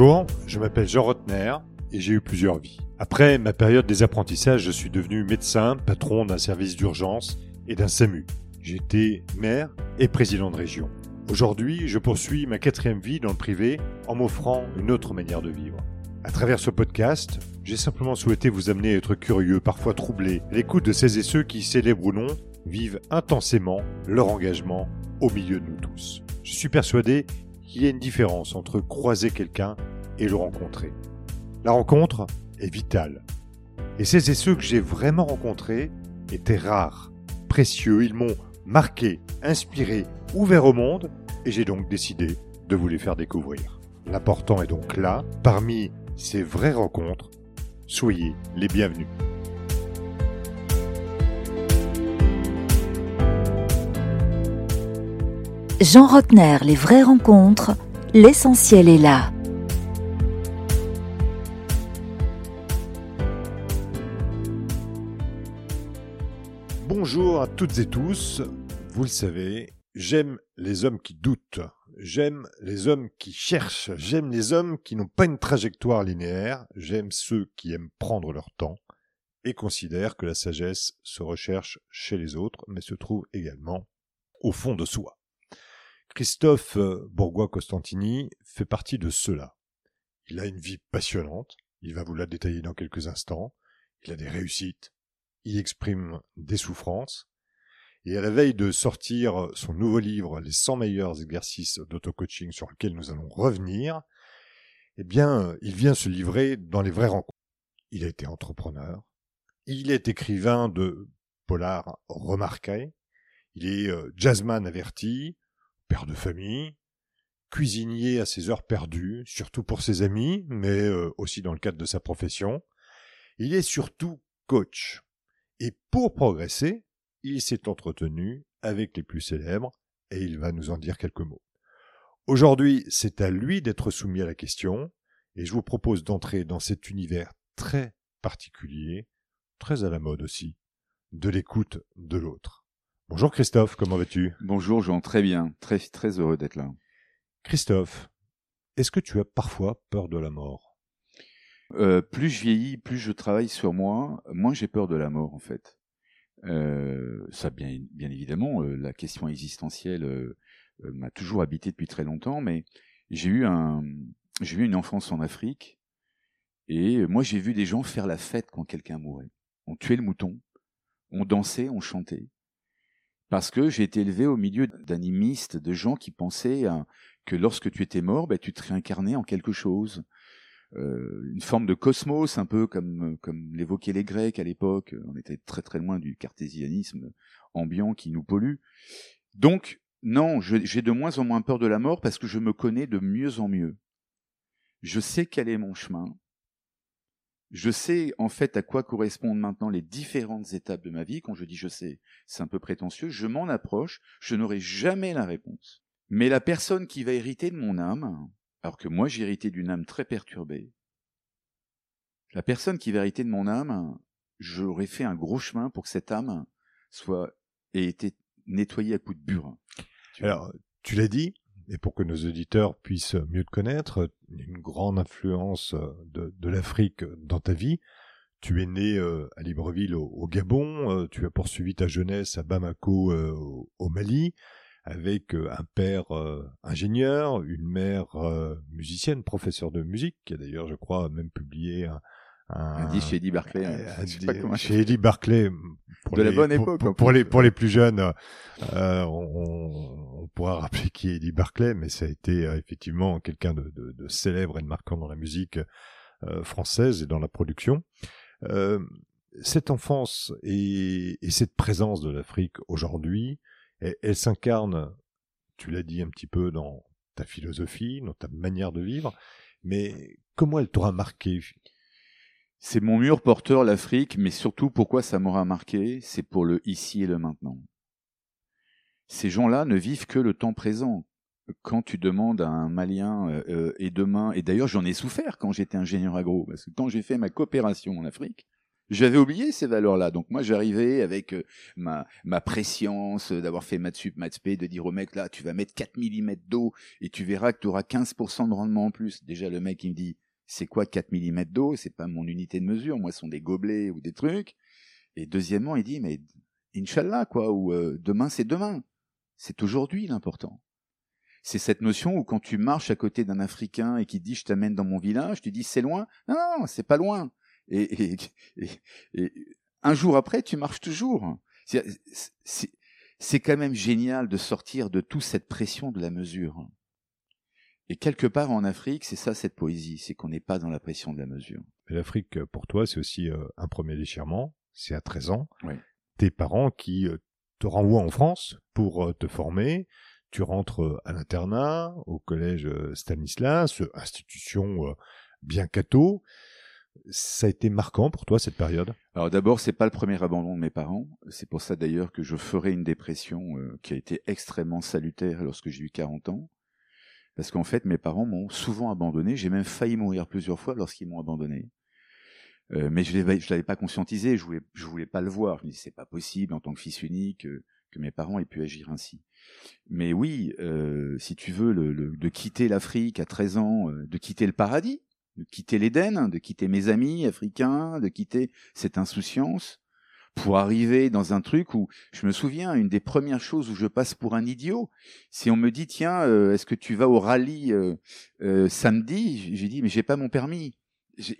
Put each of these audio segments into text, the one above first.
Bonjour, je m'appelle Jean Rotner et j'ai eu plusieurs vies. Après ma période des apprentissages, je suis devenu médecin, patron d'un service d'urgence et d'un SAMU. J'étais maire et président de région. Aujourd'hui, je poursuis ma quatrième vie dans le privé en m'offrant une autre manière de vivre. À travers ce podcast, j'ai simplement souhaité vous amener à être curieux, parfois troublé, à l'écoute de ces et ceux qui, célèbrent ou non, vivent intensément leur engagement au milieu de nous tous. Je suis persuadé qu'il y a une différence entre croiser quelqu'un et le rencontrer. La rencontre est vitale. Et ces et ceux que j'ai vraiment rencontrés étaient rares, précieux, ils m'ont marqué, inspiré, ouvert au monde, et j'ai donc décidé de vous les faire découvrir. L'important est donc là, parmi ces vraies rencontres, soyez les bienvenus. Jean Rotner, les vraies rencontres, l'essentiel est là. Bonjour à toutes et tous. Vous le savez, j'aime les hommes qui doutent. J'aime les hommes qui cherchent. J'aime les hommes qui n'ont pas une trajectoire linéaire. J'aime ceux qui aiment prendre leur temps et considèrent que la sagesse se recherche chez les autres, mais se trouve également au fond de soi. Christophe Bourgois-Costantini fait partie de ceux-là. Il a une vie passionnante. Il va vous la détailler dans quelques instants. Il a des réussites, il exprime des souffrances. Et à la veille de sortir son nouveau livre, Les 100 meilleurs exercices d'auto-coaching sur lesquels nous allons revenir, eh bien, il vient se livrer dans les vraies rencontres. Il a été entrepreneur. Il est écrivain de polar remarqué. Il est euh, jazzman averti, père de famille, cuisinier à ses heures perdues, surtout pour ses amis, mais euh, aussi dans le cadre de sa profession. Il est surtout coach. Et pour progresser, il s'est entretenu avec les plus célèbres et il va nous en dire quelques mots. Aujourd'hui, c'est à lui d'être soumis à la question et je vous propose d'entrer dans cet univers très particulier, très à la mode aussi, de l'écoute de l'autre. Bonjour Christophe, comment vas-tu? Bonjour Jean, très bien, très très heureux d'être là. Christophe, est-ce que tu as parfois peur de la mort? Euh, plus je vieillis, plus je travaille sur moi, moins j'ai peur de la mort en fait. Euh, ça bien, bien évidemment, euh, la question existentielle euh, m'a toujours habité depuis très longtemps, mais j'ai eu un, j'ai eu une enfance en Afrique et moi j'ai vu des gens faire la fête quand quelqu'un mourait. On tuait le mouton, on dansait, on chantait. Parce que j'ai été élevé au milieu d'animistes, de gens qui pensaient que lorsque tu étais mort, ben, tu te réincarnais en quelque chose euh, une forme de cosmos, un peu comme comme l'évoquaient les Grecs à l'époque. On était très très loin du cartésianisme ambiant qui nous pollue. Donc non, j'ai de moins en moins peur de la mort parce que je me connais de mieux en mieux. Je sais quel est mon chemin. Je sais en fait à quoi correspondent maintenant les différentes étapes de ma vie. Quand je dis je sais, c'est un peu prétentieux. Je m'en approche. Je n'aurai jamais la réponse. Mais la personne qui va hériter de mon âme, alors que moi j'ai hérité d'une âme très perturbée. La personne qui va hériter de mon âme, j'aurais fait un gros chemin pour que cette âme soit ait été nettoyée à coups de burin. Alors, tu l'as dit, et pour que nos auditeurs puissent mieux te connaître, une grande influence de, de l'Afrique dans ta vie. Tu es né euh, à Libreville au, Gabon, euh, tu as poursuivi ta jeunesse à Bamako euh, au Mali, avec euh, un père euh, ingénieur, une mère euh, musicienne, professeur de musique, qui a d'ailleurs, je crois, même publié un, un, un disque chez Eddie Barclay. Un, chez Eddie Barclay. Pour de les, la bonne époque. Pour, pour les, pour les plus jeunes, euh, on, on, pourra rappeler qui est Eddie Barclay, mais ça a été effectivement quelqu'un de, de, de, célèbre et de marquant dans la musique euh, française et dans la production. Euh, cette enfance et, et, cette présence de l'Afrique aujourd'hui, elle, s'incarne, tu l'as dit un petit peu dans ta philosophie, dans ta manière de vivre, mais comment elle t'aura marqué? C'est mon mur porteur, l'Afrique, mais surtout pourquoi ça m'aura marqué, c'est pour le ici et le maintenant. Ces gens-là ne vivent que le temps présent. Quand tu demandes à un Malien euh, euh et demain, et d'ailleurs j'en ai souffert quand j'étais ingénieur agro, parce que quand j'ai fait ma coopération en Afrique, J'avais oublié ces valeurs-là. Donc moi, j'arrivais avec euh, ma, ma préscience d'avoir fait maths sup, de dire au mec, là, tu vas mettre 4 mm d'eau et tu verras que tu auras 15% de rendement en plus. Déjà, le mec, il me dit, c'est quoi 4 mm d'eau? C'est pas mon unité de mesure. Moi, ce sont des gobelets ou des trucs. Et deuxièmement, il dit, mais Inch'Allah, quoi, ou euh, demain, c'est demain. C'est aujourd'hui l'important. C'est cette notion où quand tu marches à côté d'un Africain et qui dit, je t'amène dans mon village, tu dis, c'est loin. Non, non, c'est pas loin et, un jour après, tu marches toujours. C'est quand même génial de sortir de toute cette pression de la mesure. Et quelque part en Afrique, c'est ça cette poésie, c'est qu'on n'est pas dans la pression de la mesure. L'Afrique, pour toi, c'est aussi euh, un premier déchirement. C'est à 13 ans. Tes parents qui euh, te renvoient en France pour euh, te former. Tu rentres à l'internat, au collège Stanislas, institution bien catho ça a été marquant pour toi cette période? Alors d'abord, c'est pas le premier abandon de mes parents. C'est pour ça d'ailleurs que je ferai une dépression euh, qui a été extrêmement salutaire lorsque j'ai eu 40 ans. Parce qu'en fait, mes parents m'ont souvent abandonné. J'ai même failli mourir plusieurs fois lorsqu'ils m'ont abandonné. Euh, mais je ne l'avais pas conscientisé, je voulais, voulais pas le voir. Je me disais, c'est pas possible en tant que fils unique euh, que mes parents aient pu agir ainsi. Mais oui, si tu veux, de quitter l'Afrique à 13 ans, de quitter le paradis, de quitter l'Éden, de quitter mes amis africains, de quitter cette insouciance, pour arriver dans un truc où je me souviens une des premières choses où je passe pour un idiot, si on me dit tiens euh, est-ce que tu vas au rallye euh, euh, samedi, j'ai dit mais j'ai pas mon permis.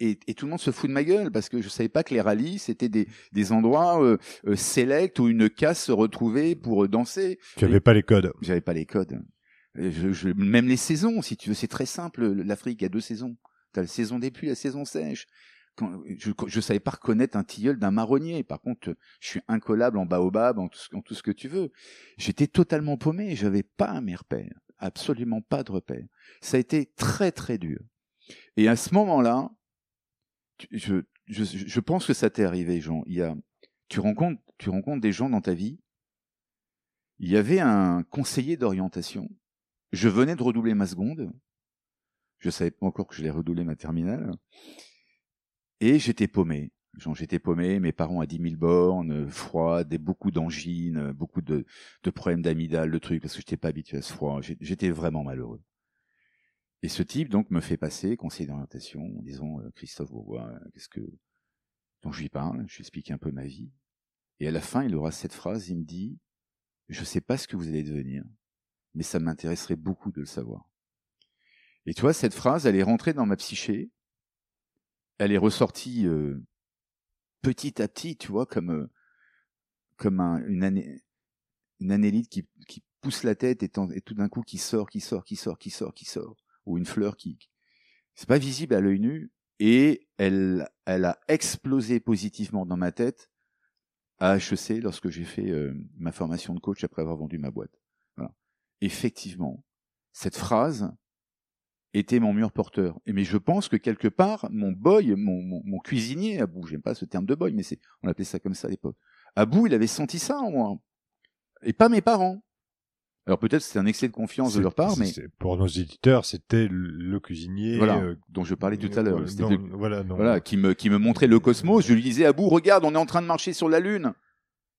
Et, tout le monde se fout de ma gueule parce que je savais pas que les rallyes c'était des, des endroits euh, select où une casse se retrouvait pour danser. Tu avais pas les codes. J'avais pas les codes. Je, je, même les saisons, si tu veux, c'est très simple. L'Afrique a deux saisons. T'as la saison des pluies, la saison sèche. Je ne savais pas reconnaître un tilleul d'un marronnier. Par contre, je suis incollable en baobab, en tout, ce que tu veux. J'étais totalement paumé. J'avais pas mes repères. Absolument pas de repères. Ça a été très très dur. Et à ce moment-là, je, je, je pense que ça t'est arrivé, Jean. Il y a, tu rencontres, tu rencontres des gens dans ta vie. Il y avait un conseiller d'orientation. Je venais de redoubler ma seconde. Je savais pas encore que je l'ai redoublé ma terminale. Et j'étais paumé. J'étais paumé, mes parents à 10 000 bornes, froid, beaucoup d'angines, beaucoup de, problèmes d'amidale, de trucs, parce que j'étais pas habitué à ce froid. J'étais vraiment malheureux. Et ce type, donc, me fait passer conseiller d'orientation en disant, euh, Christophe Bourgois, qu'est-ce que... Donc je lui parle, je lui explique un peu ma vie. Et à la fin, il aura cette phrase, il me dit, je sais pas ce que vous allez devenir, mais ça m'intéresserait beaucoup de le savoir. Et tu cette phrase, elle est rentrée dans ma psyché. Elle est ressortie petit à petit, tu vois, comme comme un, une, ané, une anélite qui, qui pousse la tête et, tout d'un coup qui sort, qui sort, qui sort, qui sort, qui sort, ou une fleur qui, c'est pas visible à l'œil nu, et elle, elle a explosé positivement dans ma tête à HEC lorsque j'ai fait ma formation de coach après avoir vendu ma boîte. Effectivement, cette phrase, était mon mur porteur. Et mais je pense que quelque part, mon boy, mon, mon, mon cuisinier, Abou, j'aime pas ce terme de boy, mais c'est, on appelait ça comme ça à l'époque. Abou, il avait senti ça en moi. Et pas mes parents. Alors peut-être c'est un excès de confiance de leur part, mais pour nos éditeurs, c'était le cuisinier voilà, euh, dont je parlais tout à l'heure. voilà, voilà, qui me qui me montrait le cosmos. Je lui disais Abou, regarde, on est en train de marcher sur la lune.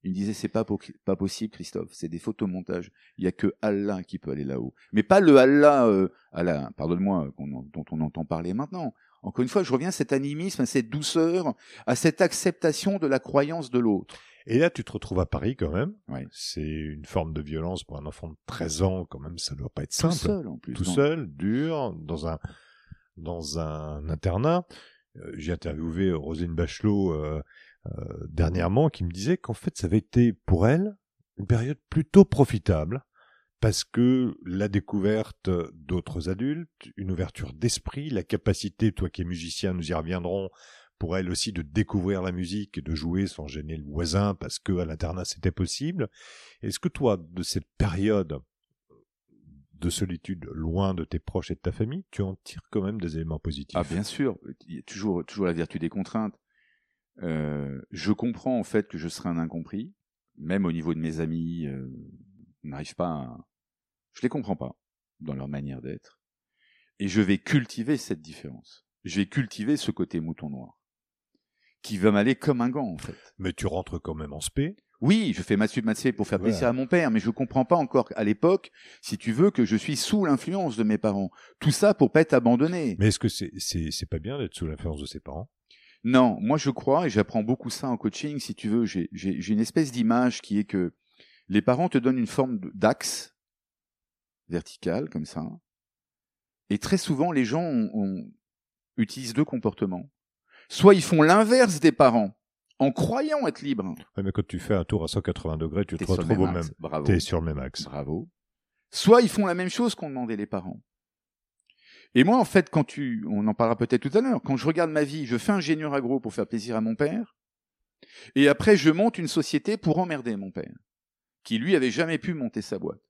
Il me disait c'est pas pas possible Christophe, c'est des photomontages. Il y a que Allah qui peut aller là-haut, mais pas le Allah euh, Allah, pardonne-moi dont on entend parler maintenant. Encore une fois, je reviens à cet animisme, à cette douceur, à cette acceptation de la croyance de l'autre. Et là, tu te retrouves à Paris quand même. C'est une forme de violence pour un enfant de 13 ans, quand même, ça doit pas être simple. Tout seul, en plus. Tout seul, dur, dans un, dans un internat. Euh, j'ai interviewé Rosine Bachelot, euh, euh, dernièrement qui me disait qu'en fait ça avait été pour elle une période plutôt profitable parce que la découverte d'autres adultes, une ouverture d'esprit, la capacité, toi qui es musicien, nous y reviendrons, pour elle aussi de découvrir la musique et de jouer sans gêner le voisin parce que à l'internat c'était possible. Est-ce que toi, de cette période de solitude loin de tes proches et de ta famille, tu en tires quand même des éléments positifs? Ah bien sûr, il y a toujours, toujours la vertu des contraintes. Euh, je comprends en fait que je serai un incompris, même au niveau de mes amis, euh, n'arrive pas à... Je les comprends pas dans leur manière d'être. Et je vais cultiver cette différence. Je vais cultiver ce côté mouton noir. qui va m'aller comme un gant en fait. Mais tu rentres quand même en spé. Oui, je fais ma sub pour faire Voilà. plaisir à mon père, mais je comprends pas encore à l'époque, si tu veux, que je suis sous l'influence de mes parents. Tout ça pour pas être abandonné. Mais est-ce que c'est c'est c'est pas bien d'être sous l'influence de ses parents? Non, moi je crois, et j'apprends beaucoup ça en coaching, si tu veux, j'ai une espèce d'image qui est que les parents te donnent une forme d'axe vertical, comme ça, et très souvent les gens ont- ont- utilisent deux comportements. Soit ils font l'inverse des parents, en croyant être libres. Ouais, mais quand tu fais un tour à 180 degrés, tu te retrouves au même. T'es sur le même axe. Bravo. Soit ils font la même chose qu'ont demandé les parents. Et moi, en fait, quand tu, on en parlera peut-être tout à l'heure, quand je regarde ma vie, je fais ingénieur agro pour faire plaisir à mon père, et après je monte une société pour emmerder mon père, qui lui avait jamais pu monter sa boîte.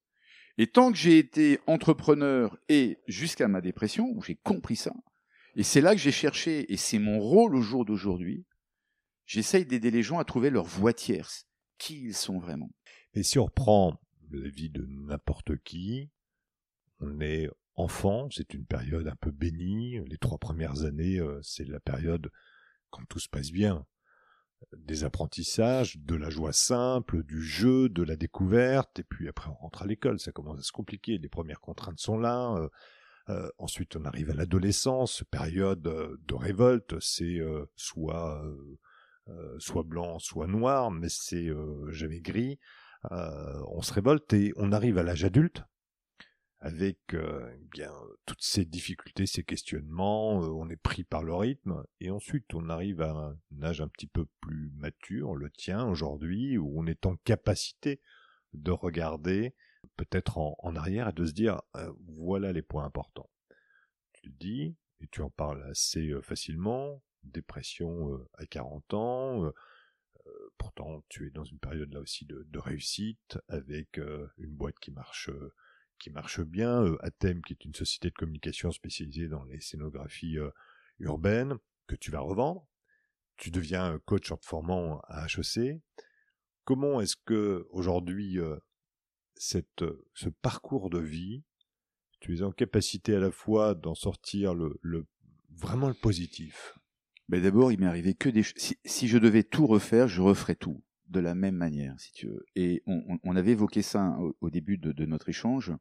Et tant que j'ai été entrepreneur et jusqu'à ma dépression, où j'ai compris ça, et c'est là que j'ai cherché, et c'est mon rôle au jour d'aujourd'hui, j'essaye d'aider les gens à trouver leur voie tierce, qui ils sont vraiment. Et si on reprend la vie de n'importe qui, on est enfant, c'est une période un peu bénie. Les trois premières années, euh, c'est la période quand tout se passe bien. Des apprentissages, de la joie simple, du jeu, de la découverte, et puis après on rentre à l'école, ça commence à se compliquer. Les premières contraintes sont là. euh, euh, ensuite, on arrive à l'adolescence, période euh, de révolte. C'est euh, soit euh, euh, soit blanc, soit noir, mais c'est euh, jamais gris. Euh, on se révolte et on arrive à l'âge adulte avec euh, eh bien toutes ces difficultés, ces questionnements. euh, on est pris par le rythme et ensuite on arrive à un âge un petit peu plus mature, le tien aujourd'hui, où on est en capacité de regarder peut-être en, arrière et de se dire euh, voilà les points importants. Tu le dis et tu en parles assez facilement. Dépression à 40 ans. pourtant, tu es dans une période là aussi de, réussite avec une boîte qui marche qui marche bien. Euh, Athème, qui est une société de communication spécialisée dans les scénographies euh, urbaines que tu vas revendre. Tu deviens euh, coach en te formant à HEC. Comment est-ce que aujourd'hui ce parcours de vie, tu es en capacité à la fois d'en sortir le, le vraiment le positif? Ben d'abord, il m'est arrivé que des si, si je devais tout refaire, je referais tout de la même manière, si tu veux. Et on, avait évoqué ça au, au début de notre échange.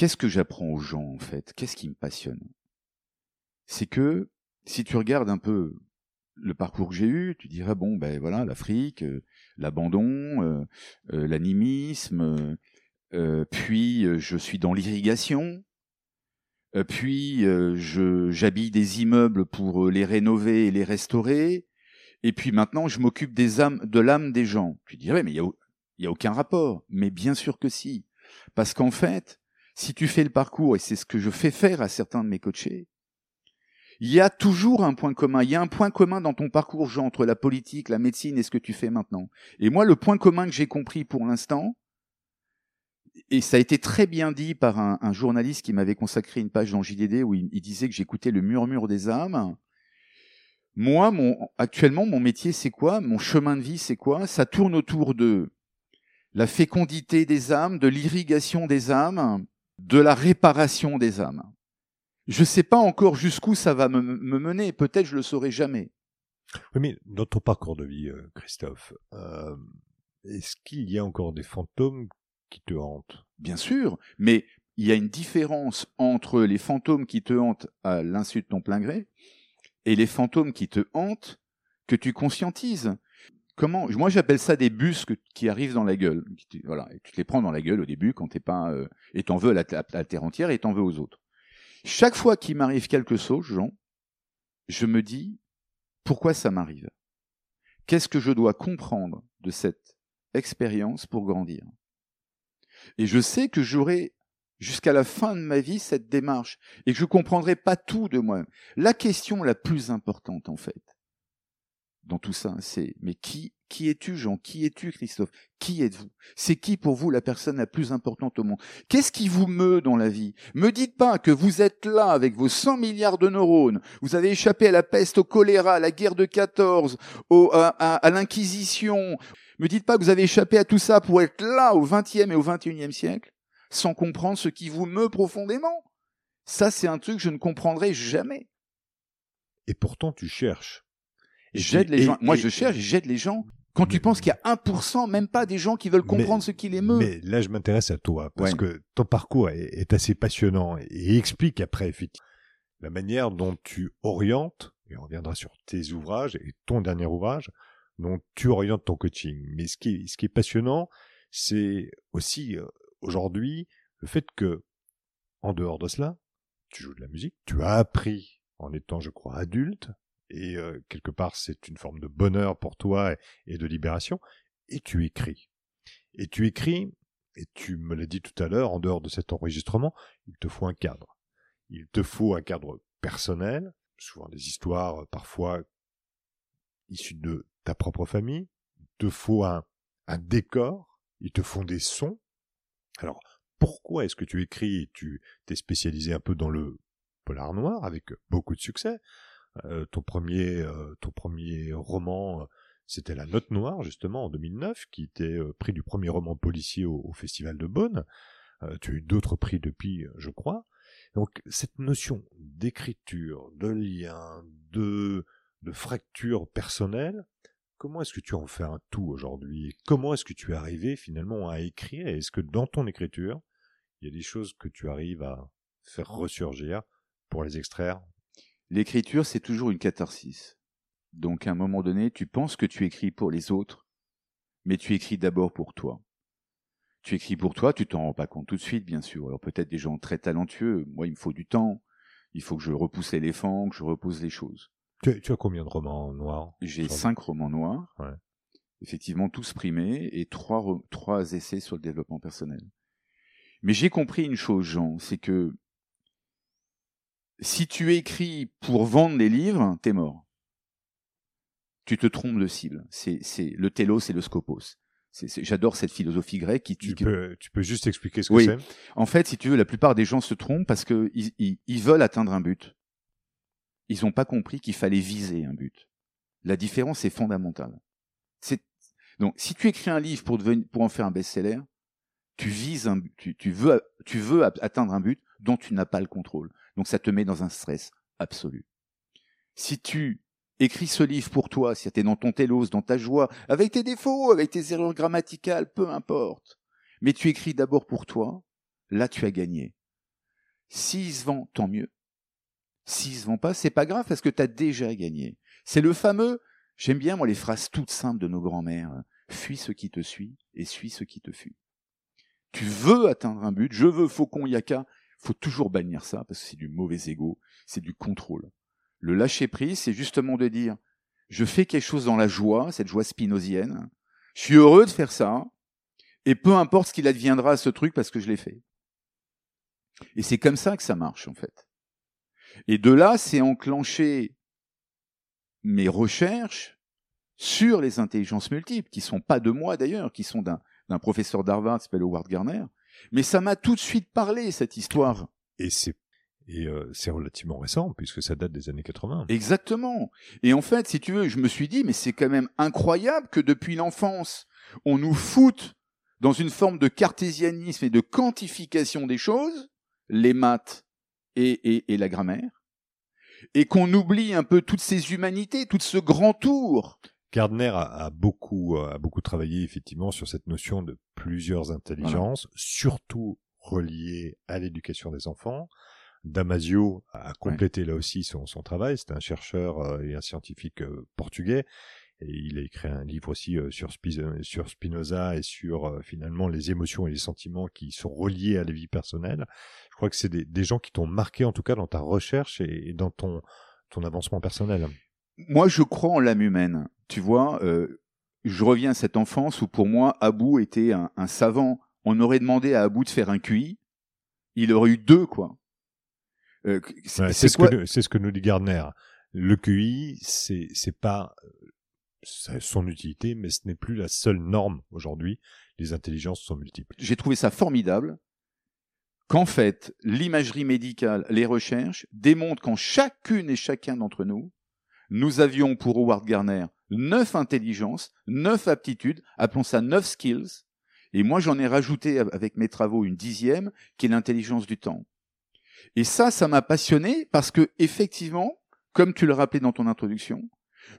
Qu'est-ce que j'apprends aux gens en fait? Qu'est-ce qui me passionne? C'est que si tu regardes un peu le parcours que j'ai eu, tu dirais bon ben voilà l'Afrique, euh, l'abandon, euh, euh, l'animisme, puis je suis dans l'irrigation, puis j'habille des immeubles pour les rénover et les restaurer. Et puis maintenant, je m'occupe des âmes, de l'âme des gens. Tu dirais, mais il y a, au- il y a aucun rapport. Mais bien sûr que si, parce qu'en fait, si tu fais le parcours et c'est ce que je fais faire à certains de mes coachés, il y a toujours un point commun. Il y a un point commun dans ton parcours, Jean, entre la politique, la médecine et ce que tu fais maintenant. Et moi, le point commun que j'ai compris pour l'instant, et ça a été très bien dit par un, journaliste qui m'avait consacré une page dans JDD où il, il disait que j'écoutais le murmure des âmes. Moi, mon, actuellement, mon métier, c'est quoi? Mon chemin de vie, c'est quoi? Ça tourne autour de la fécondité des âmes, de l'irrigation des âmes, de la réparation des âmes. Je sais pas encore jusqu'où ça va me, me mener. Peut-être je le saurai jamais. Oui, mais dans ton parcours de vie, euh, Christophe, euh, est-ce qu'il y a encore des fantômes qui te hantent? Bien sûr, mais il y a une différence entre les fantômes qui te hantent à l'insu de ton plein gré et les fantômes qui te hantent que tu conscientises. Moi, j'appelle ça des bus qui arrivent dans la gueule. Tu te les prends dans la gueule au début quand t'es pas euh, et t'en veux à la, terre entière et t'en veux aux autres. Chaque fois qu'il m'arrive quelque chose, Jean, je me dis pourquoi ça m'arrive? Qu'est-ce que je dois comprendre de cette expérience pour grandir? Et je sais que j'aurai jusqu'à la fin de ma vie cette démarche et que je comprendrai pas tout de moi-même. La question la plus importante, en fait, dans tout ça, c'est mais qui qui es-tu, Jean? Qui es-tu, Christophe? Qui êtes-vous? C'est qui pour vous la personne la plus importante au monde? Qu'est-ce qui vous meut dans la vie? Me dites pas que vous êtes là avec vos 100 milliards de neurones, vous avez échappé à la peste, au choléra, à la guerre de 14, au, à, à- à l'inquisition. Me dites pas que vous avez échappé à tout ça pour être là au 20e et au 21e siècle sans comprendre ce qui vous meut profondément. Ça, c'est un truc que je ne comprendrai jamais. Et pourtant, tu cherches. J'aide les gens. Moi, je cherche, j'aide les gens. Quand tu penses qu'il y a 1%, même pas des gens qui veulent comprendre ce qui les meut. Mais là, je m'intéresse à toi, parce que ton parcours est, assez passionnant et explique après, effectivement, la manière dont tu orientes, et on reviendra sur tes ouvrages et ton dernier ouvrage, dont tu orientes ton coaching. Mais ce qui est, ce qui est passionnant, c'est aussi euh, aujourd'hui le fait que, en dehors de cela, tu joues de la musique, tu as appris en étant, je crois, adulte, et euh, quelque part c'est une forme de bonheur pour toi et, de libération, et tu écris. Et tu écris, et tu me l'as dit tout à l'heure, en dehors de cet enregistrement, il te faut un cadre. Il te faut un cadre personnel, souvent des histoires euh, parfois issues de ta propre famille, il te faut un, un décor, il te faut des sons. Alors, pourquoi est-ce que tu écris Tu t'es spécialisé un peu dans le polar noir avec beaucoup de succès? Euh, ton premier, euh, ton premier roman, c'était La Note Noire justement en 2009, qui était euh, prix du premier roman policier au, Festival de Bonn. tu as eu d'autres prix depuis, je crois. Donc cette notion d'écriture, de lien, de, de fracture personnelle, comment est-ce que tu en fais un tout aujourd'hui? Comment est-ce que tu es arrivé finalement à écrire? Est-ce que dans ton écriture, il y a des choses que tu arrives à faire ressurgir pour les extraire L'écriture, c'est toujours une catharsis. Donc à un moment donné, tu penses que tu écris pour les autres, mais tu écris d'abord pour toi. Tu écris pour toi, tu t'en rends pas compte tout de suite, bien sûr. Alors peut-être des gens très talentueux. Moi, il me faut du temps. Il faut que je repousse l'éléphant, que je repose les choses. Tu as, combien de romans noirs J'ai cinq romans noirs. Effectivement, tous primés et trois, trois essais sur le développement personnel. Mais j'ai compris une chose, Jean, c'est que si tu écris pour vendre des livres, t'es mort. Tu te trompes de cible. C'est, le télos et le scopos. J'adore cette philosophie grecque. Qui, tu, peux, tu peux juste expliquer ce que c'est? En fait, si tu veux, la plupart des gens se trompent parce qu'ils ils, ils veulent atteindre un but. Ils n'ont pas compris qu'il fallait viser un but. La différence est fondamentale. C'est donc si tu écris un livre pour devenir, pour en faire un best-seller, tu vises un tu, tu veux tu veux atteindre un but dont tu n'as pas le contrôle. Donc ça te met dans un stress absolu. Si tu écris ce livre pour toi, si tu es dans ton télos, dans ta joie, avec tes défauts, avec tes erreurs grammaticales, peu importe. Mais tu écris d'abord pour toi, là tu as gagné. S'il se vend, tant mieux. S'il se vend pas, c'est pas grave parce que tu as déjà gagné. C'est le fameux, j'aime bien moi les phrases toutes simples de nos grands-mères. Fuis ce qui te suit et suis ce qui te fuit. Tu veux atteindre un but, je veux Faucon Yaka, faut toujours bannir ça parce que c'est du mauvais ego, c'est du contrôle. Le lâcher prise, c'est justement de dire, je fais quelque chose dans la joie, cette joie spinozienne, je suis heureux de faire ça, et peu importe ce qu'il adviendra à ce truc parce que je l'ai fait. Et c'est comme ça que ça marche, en fait. Et de là, c'est enclencher mes recherches sur les intelligences multiples, qui sont pas de moi d'ailleurs, qui sont d'un, d'un professeur d'Harvard qui s'appelle Howard Garner. Mais ça m'a tout de suite parlé, cette histoire. Et c'est et euh, c'est relativement récent, puisque ça date des années 80. Exactement. Et en fait, si tu veux, je me suis dit, mais c'est quand même incroyable que depuis l'enfance, on nous foute dans une forme de cartésianisme et de quantification des choses, les maths et, et, la grammaire, et qu'on oublie un peu toutes ces humanités, tout ce grand tour. Gardner a, beaucoup, a beaucoup travaillé effectivement sur cette notion de plusieurs intelligences, surtout reliées à l'éducation des enfants. Damasio a complété là aussi son, son travail. C'est un chercheur euh, et un scientifique euh, portugais. Et il a écrit un livre aussi euh, sur, Spinoza et sur finalement les émotions et les sentiments qui sont reliés à la vie personnelle. Je crois que c'est des, des, gens qui t'ont marqué en tout cas dans ta recherche et, dans ton, ton avancement personnel. Moi, je crois en l'âme humaine. Tu vois, je reviens à cette enfance où pour moi, Abou était un, un savant. On aurait demandé à Abou de faire un QI. Il aurait eu deux, quoi. Euh, c'est ce, que, ce que nous dit Gardner. Le QI, c'est c'est pas son utilité, mais ce n'est plus la seule norme aujourd'hui. Les intelligences sont multiples. J'ai trouvé ça formidable qu'en fait, l'imagerie médicale, les recherches démontrent qu'en chacune et chacun d'entre nous, nous avions pour Howard Gardner neuf intelligences, neuf aptitudes, appelons ça neuf skills, et moi j'en ai rajouté avec mes travaux une dixième, qui est l'intelligence du temps. Et ça, ça m'a passionné parce que effectivement, comme tu le rappelais dans ton introduction,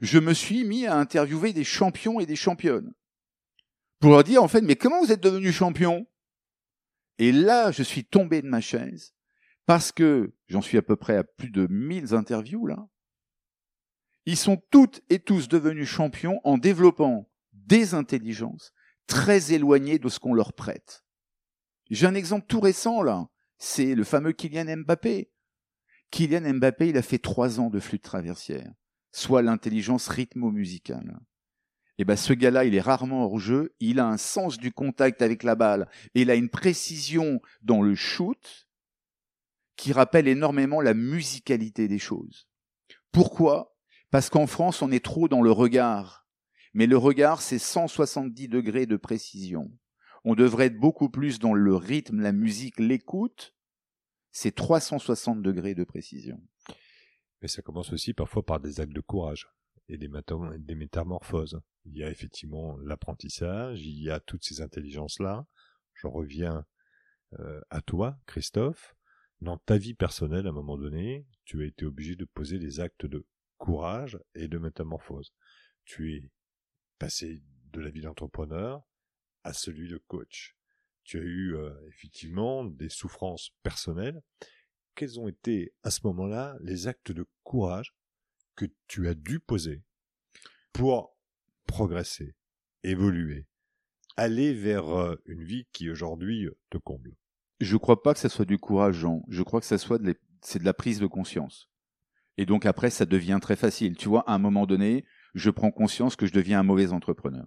je me suis mis à interviewer des champions et des championnes pour leur dire en fait, mais comment vous êtes devenu champion Et là, je suis tombé de ma chaise parce que j'en suis à peu près à plus de 1000 interviews là. Ils sont toutes et tous devenus champions en développant des intelligences très éloignées de ce qu'on leur prête. J'ai un exemple tout récent là, c'est le fameux Kylian Mbappé. Kylian Mbappé, il a fait trois ans de flûte traversière, soit l'intelligence rythmo-musicale. Et eh ben ce gars-là, il est rarement hors jeu, il a un sens du contact avec la balle, et il a une précision dans le shoot qui rappelle énormément la musicalité des choses. Pourquoi? Parce qu'en France, on est trop dans le regard. Mais le regard, c'est 170 degrés de précision. On devrait être beaucoup plus dans le rythme, la musique, l'écoute. C'est 360 degrés de précision. Mais ça commence aussi parfois par des actes de courage et des, métamorphoses. Il y a effectivement l'apprentissage, il y a toutes ces intelligences-là. Je reviens euh, à toi, Christophe dans ta vie personnelle, à un moment donné, tu as été obligé de poser des actes de courage et de métamorphose. Tu es passé de la vie d'entrepreneur à celui de coach. Tu as eu euh, effectivement des souffrances personnelles. Quels ont été à ce moment-là les actes de courage que tu as dû poser pour progresser, évoluer, aller vers euh, une vie qui aujourd'hui te comble? Je crois pas que ça soit du courage, Jean. Je crois que soit c'est de la prise de conscience. Et donc après, ça devient très facile. Tu vois, à un moment donné, je prends conscience que je deviens un mauvais entrepreneur.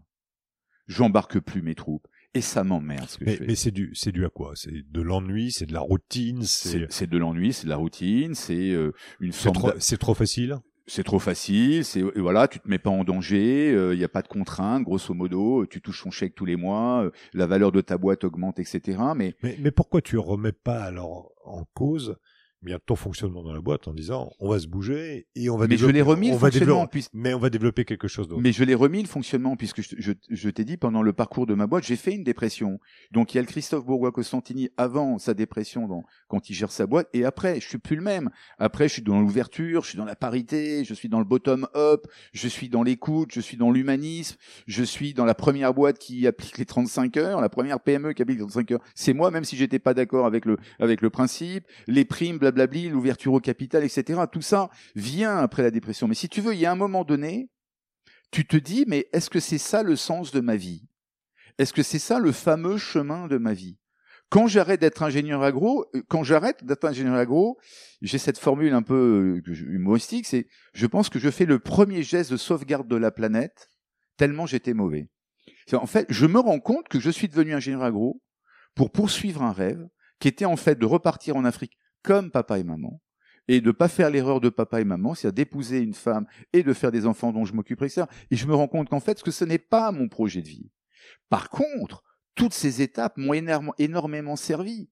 J'embarque plus mes troupes. Et ça m'emmerde ce que mais, je fais. Mais c'est dû, c'est dû à quoi? C'est de l'ennui, c'est de la routine, c'est. De l'ennui, c'est de la routine, c'est euh, une forme. C'est trop facile? C'est trop facile, c'est voilà, tu te mets pas en danger, il euh, n'y a pas de contraintes, grosso modo, tu touches ton chèque tous les mois, euh, la valeur de ta boîte augmente, etc. Mais mais, mais pourquoi tu remets pas alors en cause bien ton fonctionnement dans la boîte en disant on va se bouger et on va mais je l'ai remis le fonctionnement mais on va développer quelque chose d'autre. Mais je l'ai remis le fonctionnement puisque je, je, t'ai dit pendant le parcours de ma boîte j'ai fait une dépression. Donc il y a le Christophe Bourgois Costantini avant sa dépression dans, quand il gère sa boîte et après je suis plus le même. Après je suis dans l'ouverture je suis dans la parité je suis dans le bottom up je suis dans l'écoute je suis dans l'humanisme je suis dans la première boîte qui applique les 35 heures la première PME qui applique les 35 heures. C'est moi même si j'étais pas d'accord avec le avec le principe. Les primes l'ouverture au capital, etc. Tout ça vient après la dépression. Mais si tu veux, il y a un moment donné, tu te dis, mais est-ce que c'est ça le sens de ma vie? Est-ce que c'est ça le fameux chemin de ma vie? Quand j'arrête d'être ingénieur agro, euh, quand j'arrête d'être ingénieur agro, j'ai cette formule un peu euh, humoristique, c'est je pense que je fais le premier geste de sauvegarde de la planète tellement j'étais mauvais. En fait, je me rends compte que je suis devenu ingénieur agro pour poursuivre un rêve qui était en fait de repartir en Afrique comme papa et maman, et de pas faire l'erreur de papa et maman, c'est-à-dire d'épouser une femme et de faire des enfants dont je m'occuperai, ça. Et je me rends compte qu'en fait, que ce n'est pas mon projet de vie. Par contre, toutes ces étapes m'ont énormément servi.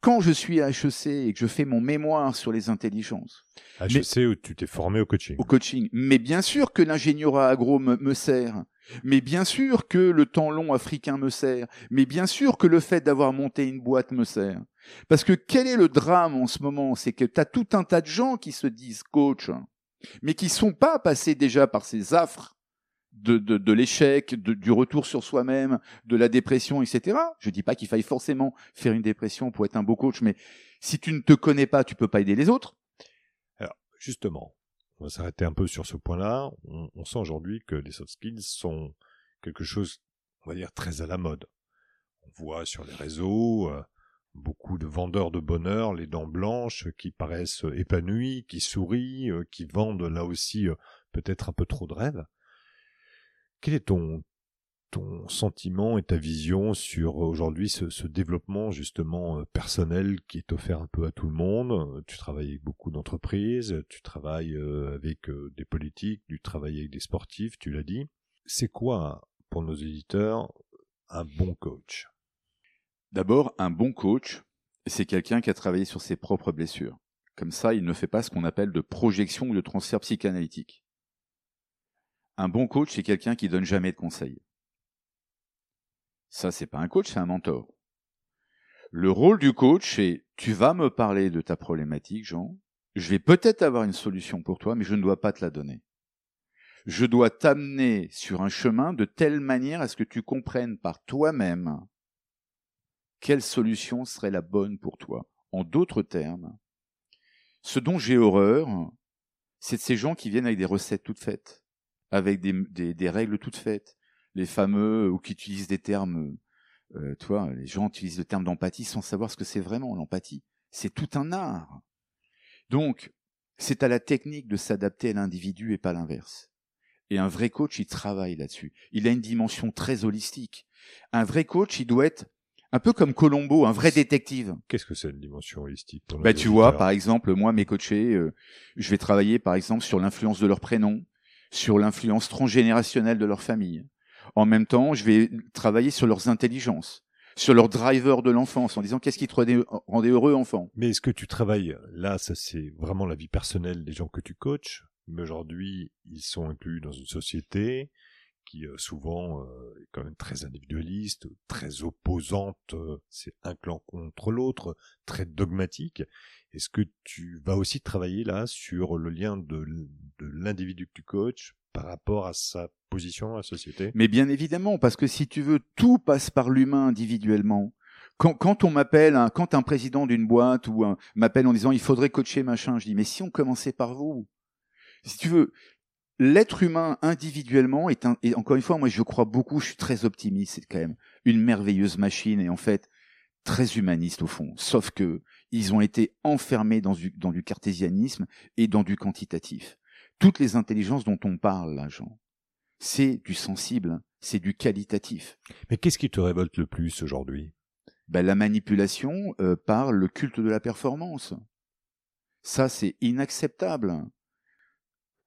Quand je suis à HEC et que je fais mon mémoire sur les intelligences. HEC où tu t'es formé au coaching. Au coaching. Mais bien sûr que l'ingénieur agro me sert. Mais bien sûr que le temps long africain me sert. Mais bien sûr que le fait d'avoir monté une boîte me sert. Parce que quel est le drame en ce moment? C'est que tu as tout un tas de gens qui se disent coach, mais qui sont pas passés déjà par ces affres de, de, de l'échec, du retour sur soi-même, de la dépression, etc. Je dis pas qu'il faille forcément faire une dépression pour être un beau coach, mais si tu ne te connais pas, tu peux pas aider les autres. Alors, justement, on va s'arrêter un peu sur ce point-là. On, on sent aujourd'hui que les soft skills sont quelque chose, on va dire, très à la mode. On voit sur les réseaux, euh, beaucoup de vendeurs de bonheur, les dents blanches, qui paraissent épanouis, qui sourient, euh, qui vendent là aussi euh, peut-être un peu trop de rêves. Quel est ton, ton sentiment et ta vision sur aujourd'hui ce, développement justement euh, personnel qui est offert un peu à tout le monde Tu travailles avec beaucoup d'entreprises, tu travailles avec des politiques, tu travailles avec des sportifs, tu l'as dit. C'est quoi pour nos éditeurs un bon coach? D'abord, un bon coach, c'est quelqu'un qui a travaillé sur ses propres blessures. Comme ça, il ne fait pas ce qu'on appelle de projection ou de transfert psychanalytique. Un bon coach, c'est quelqu'un qui donne jamais de conseils. Ça, c'est pas un coach, c'est un mentor. Le rôle du coach, c'est tu vas me parler de ta problématique, Jean. Je vais peut-être avoir une solution pour toi, mais je ne dois pas te la donner. Je dois t'amener sur un chemin de telle manière à ce que tu comprennes par toi-même quelle solution serait la bonne pour toi. En d'autres termes, ce dont j'ai horreur, c'est de ces gens qui viennent avec des recettes toutes faites, avec des, règles toutes faites, les fameux ou qui utilisent des termes, euh, toi, les gens utilisent le terme d'empathie sans savoir ce que c'est vraiment l'empathie. C'est tout un art. Donc, c'est à la technique de s'adapter à l'individu et pas l'inverse. Et un vrai coach, il travaille là-dessus. Il a une dimension très holistique. Un vrai coach, il doit être un peu comme Colombo, un vrai détective. Qu'est-ce que c'est une dimension holistique pour Bah tu vois, par exemple, moi mes coachés, euh, je vais travailler par exemple sur l'influence de leur prénom, sur l'influence transgénérationnelle de leur famille. En même temps, je vais travailler sur leurs intelligences, sur leur driver de l'enfance, en disant qu'est-ce qui te rendait, heureux enfant? Mais est-ce que tu travailles là Ça, c'est vraiment la vie personnelle des gens que tu coaches. Mais aujourd'hui, ils sont inclus dans une société qui euh, souvent euh, est quand même très individualiste, très opposante. euh, c'est un clan contre l'autre, très dogmatique. Est-ce que tu vas aussi travailler là sur le lien de, de l'individu que tu coaches par rapport à sa Mais bien évidemment, parce que si tu veux, tout passe par l'humain individuellement. Quand, on m'appelle, quand un président d'une boîte ou un m'appelle en disant il faudrait coacher machin, je dis mais si on commençait par vous, si tu veux, l'être humain individuellement est un, et encore une fois, moi je crois beaucoup, je suis très optimiste, c'est quand même une merveilleuse machine et en fait très humaniste au fond. Sauf que ils ont été enfermés dans du, dans cartésianisme et dans du quantitatif. Toutes les intelligences dont on parle là, Jean, c'est du sensible, c'est du qualitatif. Mais qu'est-ce qui te révolte le plus aujourd'hui? Ben, la manipulation euh, par le culte de la performance. Ça, c'est inacceptable.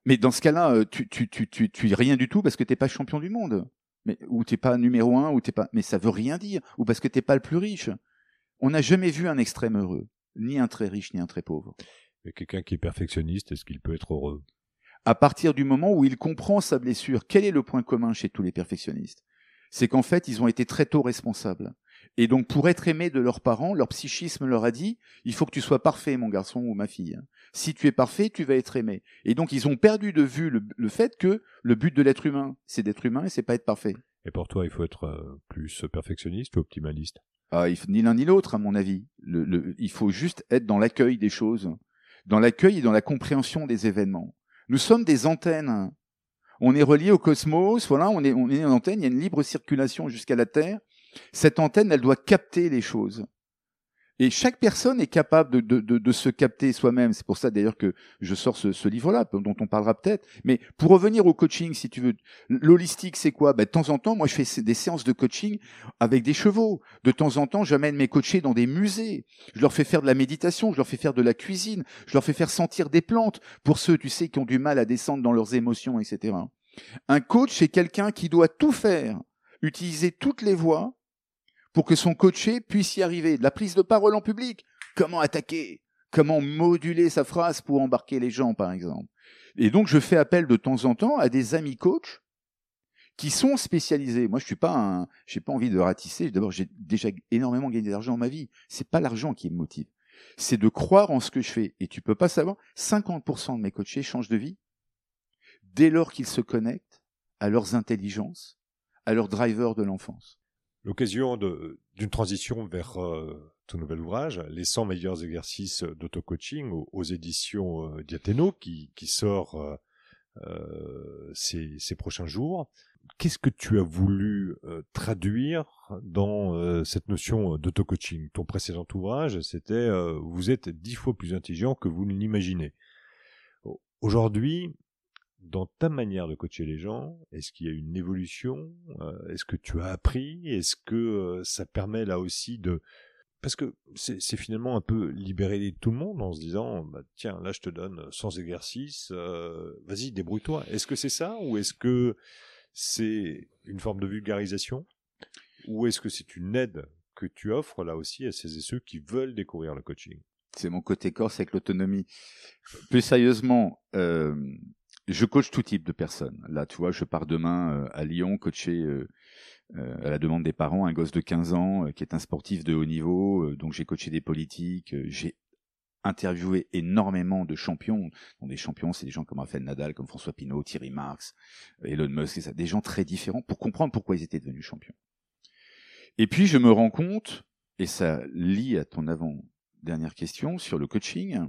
Mais dans ce cas-là, euh, tu, tu, tu, tu, tu es rien du tout parce que t'es pas champion du monde. Mais, ou t'es pas numéro un, ou t'es pas, mais ça veut rien dire. Ou parce que t'es pas le plus riche. On n'a jamais vu un extrême heureux. Ni un très riche, ni un très pauvre. Mais quelqu'un qui est perfectionniste, est-ce qu'il peut être heureux? À partir du moment où il comprend sa blessure, quel est le point commun chez tous les perfectionnistes? C'est qu'en fait, ils ont été très tôt responsables. Et donc, pour être aimés de leurs parents, leur psychisme leur a dit, il faut que tu sois parfait, mon garçon ou ma fille. Si tu es parfait, tu vas être aimé. Et donc, ils ont perdu de vue le, le fait que le but de l'être humain, c'est d'être humain et c'est pas être parfait. Et pour toi, il faut être euh, plus perfectionniste ou optimaliste Ah, il faut ni l'un ni l'autre, à mon avis. Le, le- il faut juste être dans l'accueil des choses, dans l'accueil et dans la compréhension des événements. Nous sommes des antennes. On est relié au cosmos, voilà, on est, on est une antenne, il y a une libre circulation jusqu'à la Terre. Cette antenne, elle doit capter les choses. Et chaque personne est capable de, de, de, de se capter soi-même. C'est pour ça d'ailleurs que je sors ce, ce livre-là, dont on parlera peut-être. Mais pour revenir au coaching, si tu veux, l'holistique, c'est quoi? Ben, De temps en temps, moi, je fais des séances de coaching avec des chevaux. De temps en temps, j'amène mes coachés dans des musées. Je leur fais faire de la méditation, je leur fais faire de la cuisine, je leur fais faire sentir des plantes pour ceux, tu sais, qui ont du mal à descendre dans leurs émotions, etc. Un coach, c'est quelqu'un qui doit tout faire, utiliser toutes les voies pour que son coaché puisse y arriver. De la prise de parole en public, comment attaquer, comment moduler sa phrase pour embarquer les gens, par exemple? Et donc, je fais appel de temps en temps à des amis coachs qui sont spécialisés. Moi, je suis pas un, j'ai pas envie de ratisser. D'abord, j'ai déjà énormément gagné d'argent dans ma vie. C'est pas l'argent qui me motive. C'est de croire en ce que je fais. Et tu peux pas savoir. 50% de mes coachés changent de vie dès lors qu'ils se connectent à leurs intelligences, à leurs drivers de l'enfance. L'occasion d'une transition vers euh, ton nouvel ouvrage, Les 100 meilleurs exercices d'auto-coaching aux, éditions euh, qui, sort euh, euh, ces, ces prochains jours. Qu'est-ce que tu as voulu euh, traduire dans cette notion d'auto-coaching? Ton précédent ouvrage, c'était Vous êtes dix fois plus intelligent que vous ne l'imaginez. Aujourd'hui, dans ta manière de coacher les gens, est-ce qu'il y a une évolution Euh, Est-ce que tu as appris Est-ce que euh, ça permet là aussi de... Parce que c'est finalement un peu libérer tout le monde en se disant, bah, tiens, là je te donne 100 exercices, euh, vas-y, débrouille-toi. Est-ce que c'est ça ou est-ce que c'est une forme de vulgarisation Ou est-ce que c'est une aide que tu offres là aussi à celles et ceux qui veulent découvrir le coaching? C'est mon côté corse avec l'autonomie. Plus sérieusement, je coach tout type de personnes. Là, tu vois, je pars demain euh, à Lyon coacher euh, euh, à la demande des parents un gosse de 15 ans qui est un sportif de haut niveau. donc j'ai coaché des politiques. j'ai interviewé énormément de champions. dont des champions, c'est des gens comme Rafael Nadal, comme François Pinault, Thierry Marx, Elon Musk, et ça, des gens très différents pour comprendre pourquoi ils étaient devenus champions. Et puis je me rends compte, et ça lie à ton avant dernière question sur le coaching.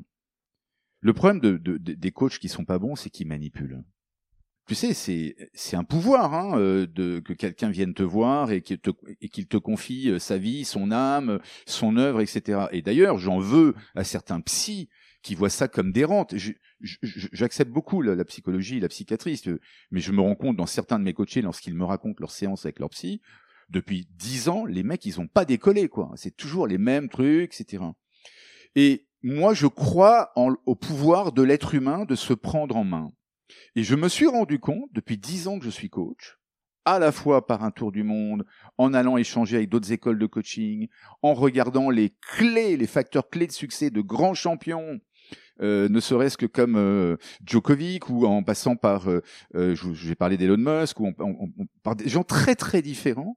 Le problème de, de, des coachs qui sont pas bons, c'est qu'ils manipulent tu sais, c'est c'est un pouvoir hein, euh, de que quelqu'un vienne te voir et qu'il te et qu'il te confie euh, sa vie, son âme, son œuvre, etc. Et d'ailleurs, j'en veux à certains psys qui voient ça comme des rentes. J'accepte beaucoup la, psychologie, la psychiatrie, mais je me rends compte dans certains de mes coachés, lorsqu'ils me racontent leurs séances avec leur psy, depuis dix ans, les mecs, ils ont pas décollé, quoi. C'est toujours les mêmes trucs, etc. Et moi, je crois en, au pouvoir de l'être humain de se prendre en main. Et je me suis rendu compte, depuis dix ans que je suis coach, à la fois par un tour du monde, en allant échanger avec d'autres écoles de coaching, en regardant les clés, les facteurs clés de succès de grands champions, euh, ne serait-ce que comme euh, Djokovic ou en passant par, euh, je, vais parler d'Elon Musk, ou par des gens très très différents,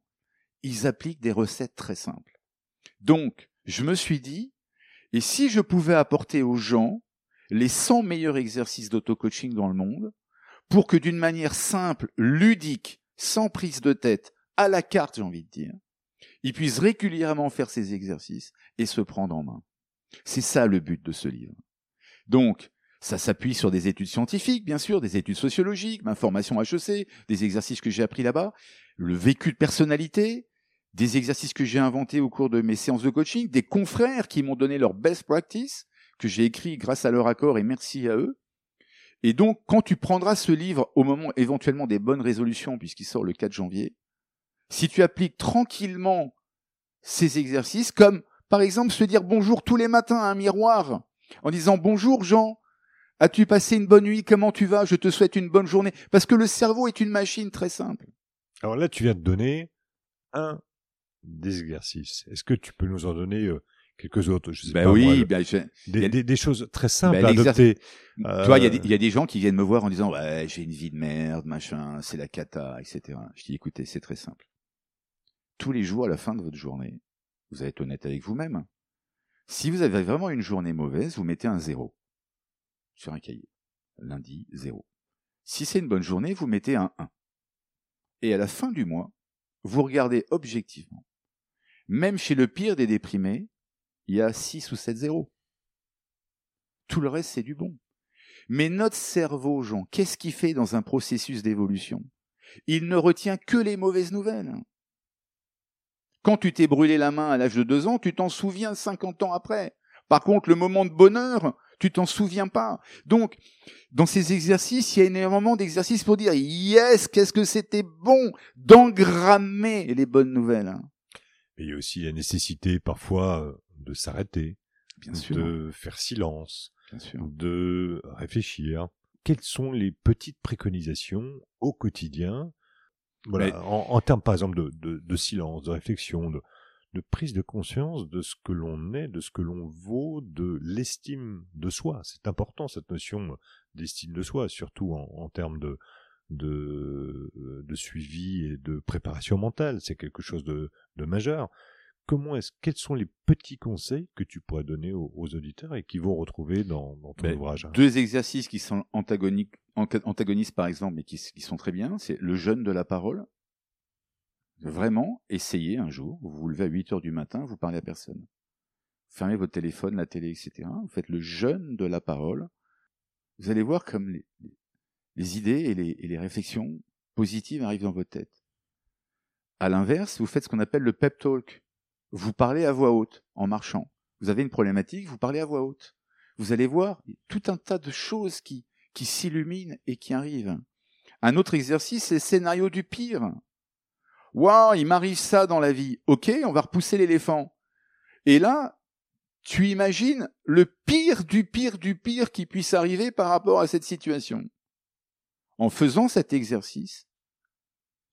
ils appliquent des recettes très simples. Donc, je me suis dit, et si je pouvais apporter aux gens les 100 meilleurs exercices d'auto-coaching dans le monde pour que d'une manière simple, ludique, sans prise de tête, à la carte, j'ai envie de dire, ils puissent régulièrement faire ces exercices et se prendre en main. C'est ça le but de ce livre. Donc, ça s'appuie sur des études scientifiques, bien sûr, des études sociologiques, ma formation HEC, des exercices que j'ai appris là-bas, le vécu de personnalité, des exercices que j'ai inventés au cours de mes séances de coaching, des confrères qui m'ont donné leur best practice, que j'ai écrit grâce à leur accord et merci à eux. Et donc, quand tu prendras ce livre au moment éventuellement des bonnes résolutions, puisqu'il sort le 4 janvier, si tu appliques tranquillement ces exercices, comme par exemple se dire bonjour tous les matins à un miroir, en disant bonjour Jean, as-tu passé une bonne nuit, comment tu vas, je te souhaite une bonne journée, parce que le cerveau est une machine très simple. Alors là, tu viens de donner un des exercices. Est-ce que tu peux nous en donner euh, quelques autres? Je sais ben pas, oui, ben, des, des, des, choses très simples ben, à adopter. Tu vois, il y, a des, y a des gens qui viennent me voir en disant ouais, j'ai une vie de merde, machin, c'est la cata, etc. Je dis écoutez, c'est très simple. Tous les jours à la fin de votre journée, vous être honnête avec vous-même. Si vous avez vraiment une journée mauvaise, vous mettez un zéro sur un cahier. Lundi, zéro. Si c'est une bonne journée, vous mettez un 1. Et à la fin du mois, vous regardez objectivement. Même chez le pire des déprimés, il y a 6 ou 7 zéros. Tout le reste, c'est du bon. Mais notre cerveau, Jean, qu'est-ce qu'il fait dans un processus d'évolution? Il ne retient que les mauvaises nouvelles. Quand tu t'es brûlé la main à l'âge de 2 ans, tu t'en souviens 50 ans après. Par contre, le moment de bonheur, tu t'en souviens pas. Donc, dans ces exercices, il y a énormément d'exercices pour dire yes, qu'est-ce que c'était bon d'engrammer les bonnes nouvelles. Mais il y a aussi la nécessité parfois euh, de s'arrêter, sûr. de faire silence, Bien sûr. de réfléchir. Quelles sont les petites préconisations au quotidien voilà, Mais- en, en termes par exemple de, de, de silence, de réflexion, de, de prise de conscience de ce que l'on est, de ce que l'on vaut, de l'estime de soi? C'est important cette notion d'estime de soi, surtout en, en termes de, de, de suivi et de préparation mentale. C'est quelque chose de, de majeur. Comment est-ce, quels sont les petits conseils que tu pourrais donner aux, aux auditeurs et qui vont retrouver dans, dans ton Ben, ouvrage Deux exercices qui sont antagoniques, anta- antagonistes par exemple, mais qui, qui sont très bien, c'est le jeûne de la parole. Vraiment, essayez un jour, vous vous levez à 8 heures du matin, vous parlez à personne. Fermez votre téléphone, la télé, etc. Vous faites le jeûne de la parole. Vous allez voir comme les, les- idées et les, et les réflexions positives arrivent dans votre tête. À l'inverse, vous faites ce qu'on appelle le pep talk. Vous parlez à voix haute en marchant. Vous avez une problématique, vous parlez à voix haute. Vous allez voir tout un tas de choses qui, qui s'illuminent et qui arrivent. Un autre exercice, c'est le scénario du pire. Waouh, il m'arrive ça dans la vie. Ok, on va repousser l'éléphant. Et là, tu imagines le pire du pire du pire qui puisse arriver par rapport à cette situation. En faisant cet exercice,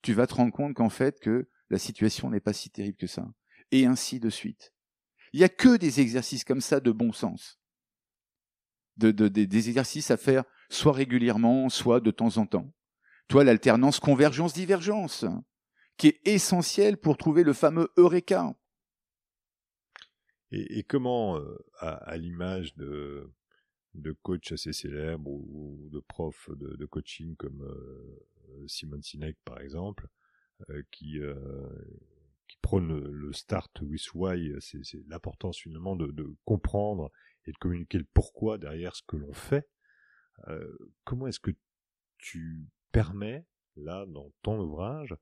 tu vas te rendre compte qu'en fait, que la situation n'est pas si terrible que ça. Et ainsi de suite. Il y a que des exercices comme ça de bon sens. De, de- des- exercices à faire soit régulièrement, soit de temps en temps. Toi, l'alternance convergence-divergence, qui est essentielle pour trouver le fameux Eureka. Et, comment, euh, à l'image de, de coachs assez célèbres ou, de profs de, coaching comme euh, Simon Sinek par exemple, euh, qui, euh, qui prône le, start with why, c'est l'importance finalement de, de, comprendre et de communiquer le pourquoi derrière ce que l'on fait. Euh, comment est-ce que tu permets, là, dans ton ouvrage,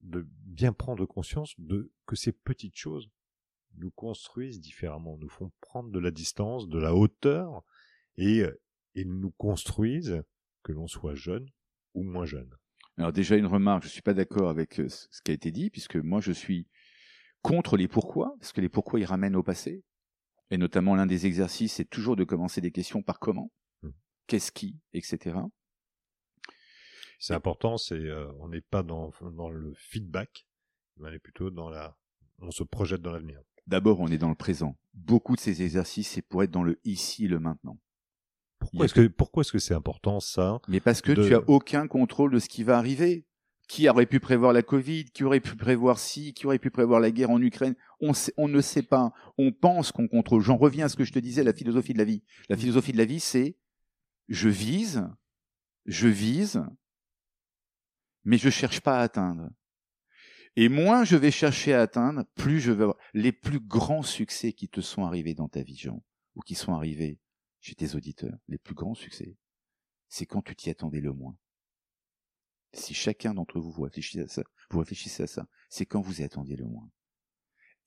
de bien prendre conscience de que ces petites choses nous construisent différemment, nous font prendre de la distance, de la hauteur, et, et nous construisent, que l'on soit jeune ou moins jeune. Alors déjà une remarque, je suis pas d'accord avec euh, ce qui a été dit, puisque moi je suis contre les pourquoi, parce que les pourquoi ils ramènent au passé, et notamment l'un des exercices, c'est toujours de commencer des questions par comment, mmh. qu'est-ce qui, etc. C'est important, c'est euh, on n'est pas dans, dans le feedback, on est plutôt dans la, on se projette dans l'avenir. D'abord, on est dans le présent. Beaucoup de ces exercices, c'est pour être dans le ici et le maintenant. Pourquoi est-ce que pourquoi est-ce que c'est important ça Mais parce que de... tu as aucun contrôle de ce qui va arriver. Qui aurait pu prévoir la Covid? Qui aurait pu prévoir si Qui aurait pu prévoir la guerre en Ukraine? On, sait, on ne sait pas. On pense qu'on contrôle. J'en reviens à ce que je te disais, la philosophie de la vie. La philosophie de la vie, c'est je vise, je vise, mais je cherche pas à atteindre. Et moins je vais chercher à atteindre, plus je vais avoir les plus grands succès qui te sont arrivés dans ta vie, Jean, ou qui sont arrivés chez tes auditeurs, les plus grands succès, c'est quand tu t'y attendais le moins. Si chacun d'entre vous, vous réfléchissez à ça, vous réfléchissez à ça, c'est quand vous y attendiez le moins.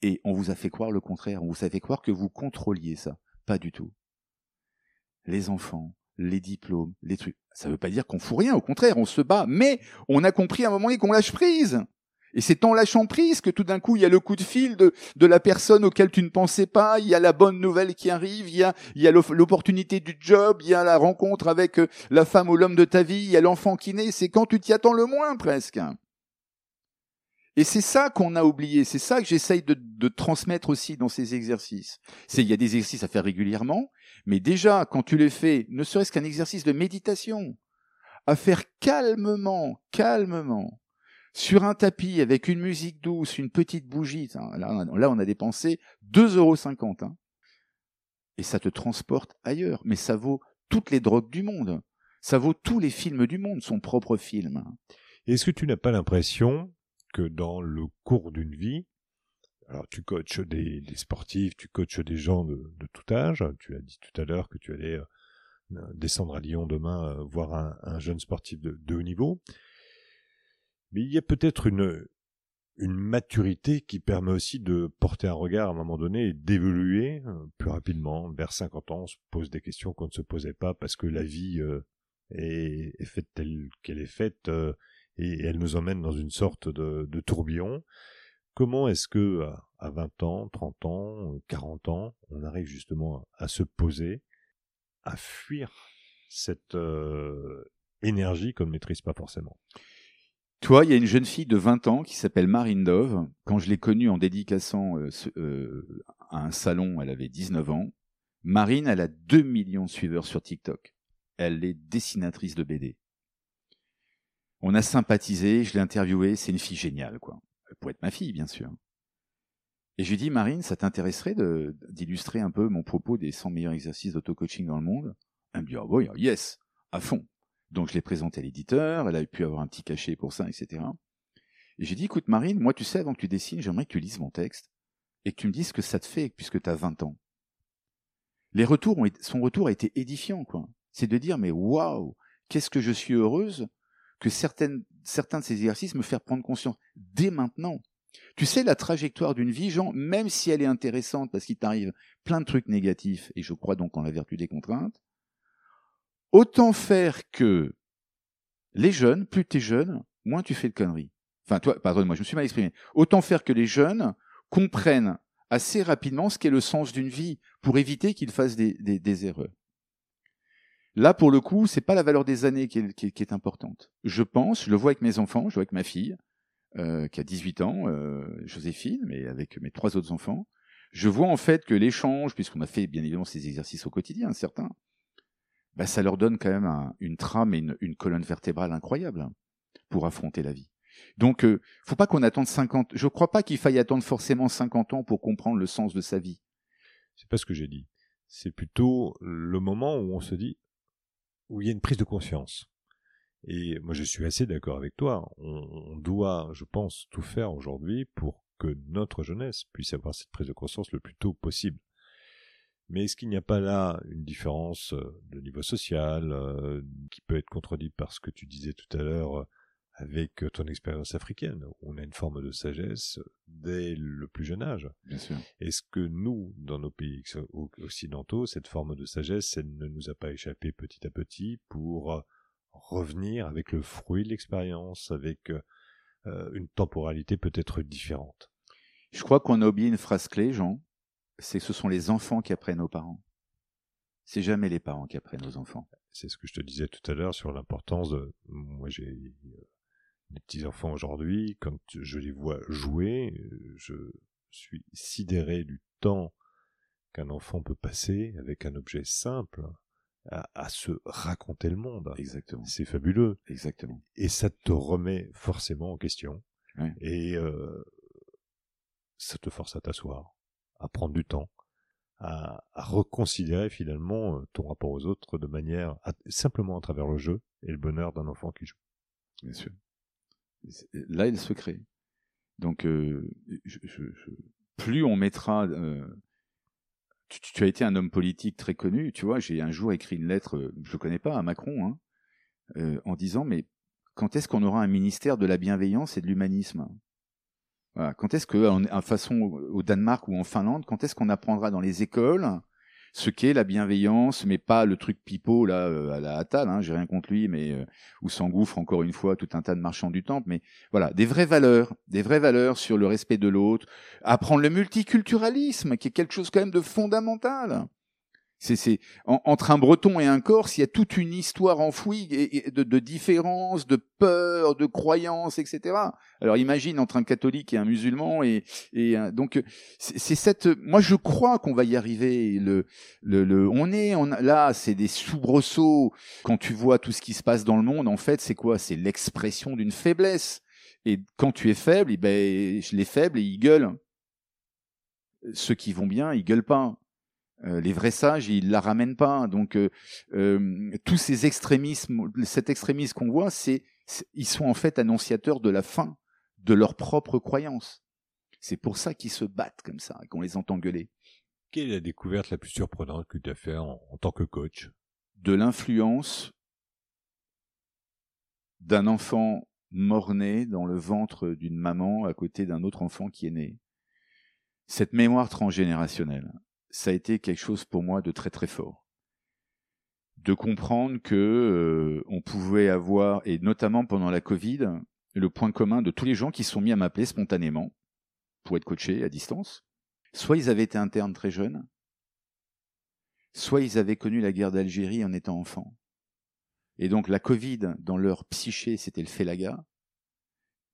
Et on vous a fait croire le contraire, on vous a fait croire que vous contrôliez ça. Pas du tout. Les enfants, les diplômes, les trucs. Ça veut pas dire qu'on fout rien, au contraire, on se bat, mais on a compris à un moment donné qu'on lâche prise. Et c'est en lâchant prise que tout d'un coup, il y a le coup de fil de, de la personne auquel tu ne pensais pas, il y a la bonne nouvelle qui arrive, il y a, il y a l'opportunité du job, il y a la rencontre avec euh, la femme ou l'homme de ta vie, il y a l'enfant qui naît, c'est quand tu t'y attends le moins presque. Et c'est ça qu'on a oublié, c'est ça que j'essaye de, de, transmettre aussi dans ces exercices. C'est il y a des exercices à faire régulièrement, mais déjà quand tu les fais, ne serait-ce qu'un exercice de méditation, à faire calmement, calmement, sur un tapis avec une musique douce, une petite bougie. Là, là on a dépensé 2,50 euros. Hein. Et ça te transporte ailleurs. Mais ça vaut toutes les drogues du monde. Ça vaut tous les films du monde, son propre film. Est-ce que tu n'as pas l'impression que dans le cours d'une vie, alors tu coaches des, sportifs, tu coaches des gens de, tout âge, tu as dit tout à l'heure que tu allais euh, descendre à Lyon demain euh, voir un, un, jeune sportif de haut niveau, mais il y a peut-être une, maturité qui permet aussi de porter un regard à un moment donné et d'évoluer euh, plus rapidement. Vers 50 ans, on se pose des questions qu'on ne se posait pas parce que la vie euh, est, faite telle qu'elle est faite euh, et elle nous emmène dans une sorte de, de tourbillon. Comment est-ce que à 20 ans, 30 ans, 40 ans, on arrive justement à se poser, à fuir cette énergie qu'on ne maîtrise pas forcément? Toi, il y a une jeune fille de 20 ans qui s'appelle Marine Dove. Quand je l'ai connue en dédicaçant euh, euh, à un salon, elle avait 19 ans. Marine, elle a 2 millions de suiveurs sur TikTok. Elle est dessinatrice de BD. On a sympathisé, je l'ai interviewée, c'est une fille géniale, quoi. Elle pourrait être ma fille, bien sûr. Et je lui dis, Marine, ça t'intéresserait d'illustrer un peu mon propos des 100 meilleurs exercices d'auto-coaching dans le monde? Elle me dit, oh, oui, yes, à fond. Donc je l'ai présenté à l'éditeur, elle a pu avoir un petit cachet pour ça, etc. Et j'ai dit, écoute Marine, moi tu sais, avant que tu dessines, j'aimerais que tu lises mon texte et que tu me dises ce que ça te fait puisque tu as 20 ans. Les retours son retour a été édifiant, quoi. C'est de dire, mais waouh, qu'est-ce que je suis heureuse que certains de ces exercices me fassent prendre conscience dès maintenant. Tu sais, la trajectoire d'une vie, Jean, même si elle est intéressante parce qu'il t'arrive plein de trucs négatifs, et je crois donc en la vertu des contraintes, autant faire que les jeunes, plus tu es jeune, moins tu fais de conneries. Enfin, toi, pardonne-moi, je me suis mal exprimé. Autant faire que les jeunes comprennent assez rapidement ce qu'est le sens d'une vie pour éviter qu'ils fassent des, erreurs. Là, pour le coup, c'est pas la valeur des années qui est, importante. Je pense, je le vois avec mes enfants, je vois avec ma fille, euh, qui a 18 ans, euh, Joséphine, mais avec mes trois autres enfants. Je vois en fait que l'échange, puisqu'on a fait bien évidemment ces exercices au quotidien, certains, bah, ça leur donne quand même un, une trame et une, une, colonne vertébrale incroyable hein, pour affronter la vie. Donc, euh, faut pas qu'on attende 50. Je crois pas qu'il faille attendre forcément 50 ans pour comprendre le sens de sa vie. C'est pas ce que j'ai dit. C'est plutôt le moment où on se dit, où il y a une prise de conscience. Et moi, je suis assez d'accord avec toi. On, doit, je pense, tout faire aujourd'hui pour que notre jeunesse puisse avoir cette prise de conscience le plus tôt possible. Mais est-ce qu'il n'y a pas là une différence euh, de niveau social euh, qui peut être contredite par ce que tu disais tout à l'heure avec ton expérience africaine, on a une forme de sagesse dès le plus jeune âge. Bien sûr. Est-ce que nous, dans nos pays occidentaux, cette forme de sagesse, elle ne nous a pas échappé petit à petit pour euh, revenir avec le fruit de l'expérience, avec euh, une temporalité peut-être différente? Je crois qu'on a oublié une phrase clé, Jean, c'est que ce sont les enfants qui apprennent aux parents. C'est jamais les parents qui apprennent aux enfants. C'est ce que je te disais tout à l'heure sur l'importance de... Moi, j'ai les petits enfants aujourd'hui, quand je les vois jouer, je suis sidéré du temps qu'un enfant peut passer avec un objet simple à, se raconter le monde. Exactement. C'est fabuleux. Exactement. Et ça te remet forcément en question. Et euh, ça te force à t'asseoir, à prendre du temps, à, reconsidérer finalement euh, ton rapport aux autres de manière simplement à travers le jeu et le bonheur d'un enfant qui joue. Bien sûr. Là, il se crée. Donc, euh, plus on mettra. Euh, tu, as été un homme politique très connu, tu vois. J'ai un jour écrit une lettre, je ne connais pas, à Macron, hein, en disant mais quand est-ce qu'on aura un ministère de la bienveillance et de l'humanisme? Quand est-ce que, en, façon au Danemark ou en Finlande, quand est-ce qu'on apprendra dans les écoles ce qu'est la bienveillance, mais pas le truc pipeau là euh, à la Attal. Hein, J'ai rien contre lui, mais euh, où s'engouffre encore une fois tout un tas de marchands du temple. Mais voilà, des vraies valeurs, des vraies valeurs sur le respect de l'autre, apprendre le multiculturalisme, qui est quelque chose quand même de fondamental. C'est entre un Breton et un Corse, il y a toute une histoire enfouie de, de différences, de peur, de croyances, etc. Alors imagine entre un catholique et un musulman et, et donc c'est cette. Moi je crois qu'on va y arriver. Le, le, le on est on, là, c'est des soubresauts quand tu vois tout ce qui se passe dans le monde. En fait, c'est quoi? C'est l'expression d'une faiblesse. Et quand tu es faible, eh ben les faibles ils gueulent. Ceux qui vont bien, ils gueulent pas. Euh, les vrais sages, ils la ramènent pas. Donc euh, euh, tous ces extrémismes, cet extrémisme qu'on voit, c'est ils sont en fait annonciateurs de la fin de leur propre croyance. C'est pour ça qu'ils se battent comme ça, qu'on les entend gueuler. Quelle est la découverte la plus surprenante que tu as fait en, en tant que coach? De l'influence d'un enfant mort-né dans le ventre d'une maman à côté d'un autre enfant qui est né. Cette mémoire transgénérationnelle ça a été quelque chose pour moi de très très fort. De comprendre que euh, on pouvait avoir, et notamment pendant la Covid, le point commun de tous les gens qui sont mis à m'appeler spontanément pour être coachés à distance. Soit ils avaient été internes très jeunes, soit ils avaient connu la guerre d'Algérie en étant enfants. Et donc la Covid, dans leur psyché, c'était le félaga.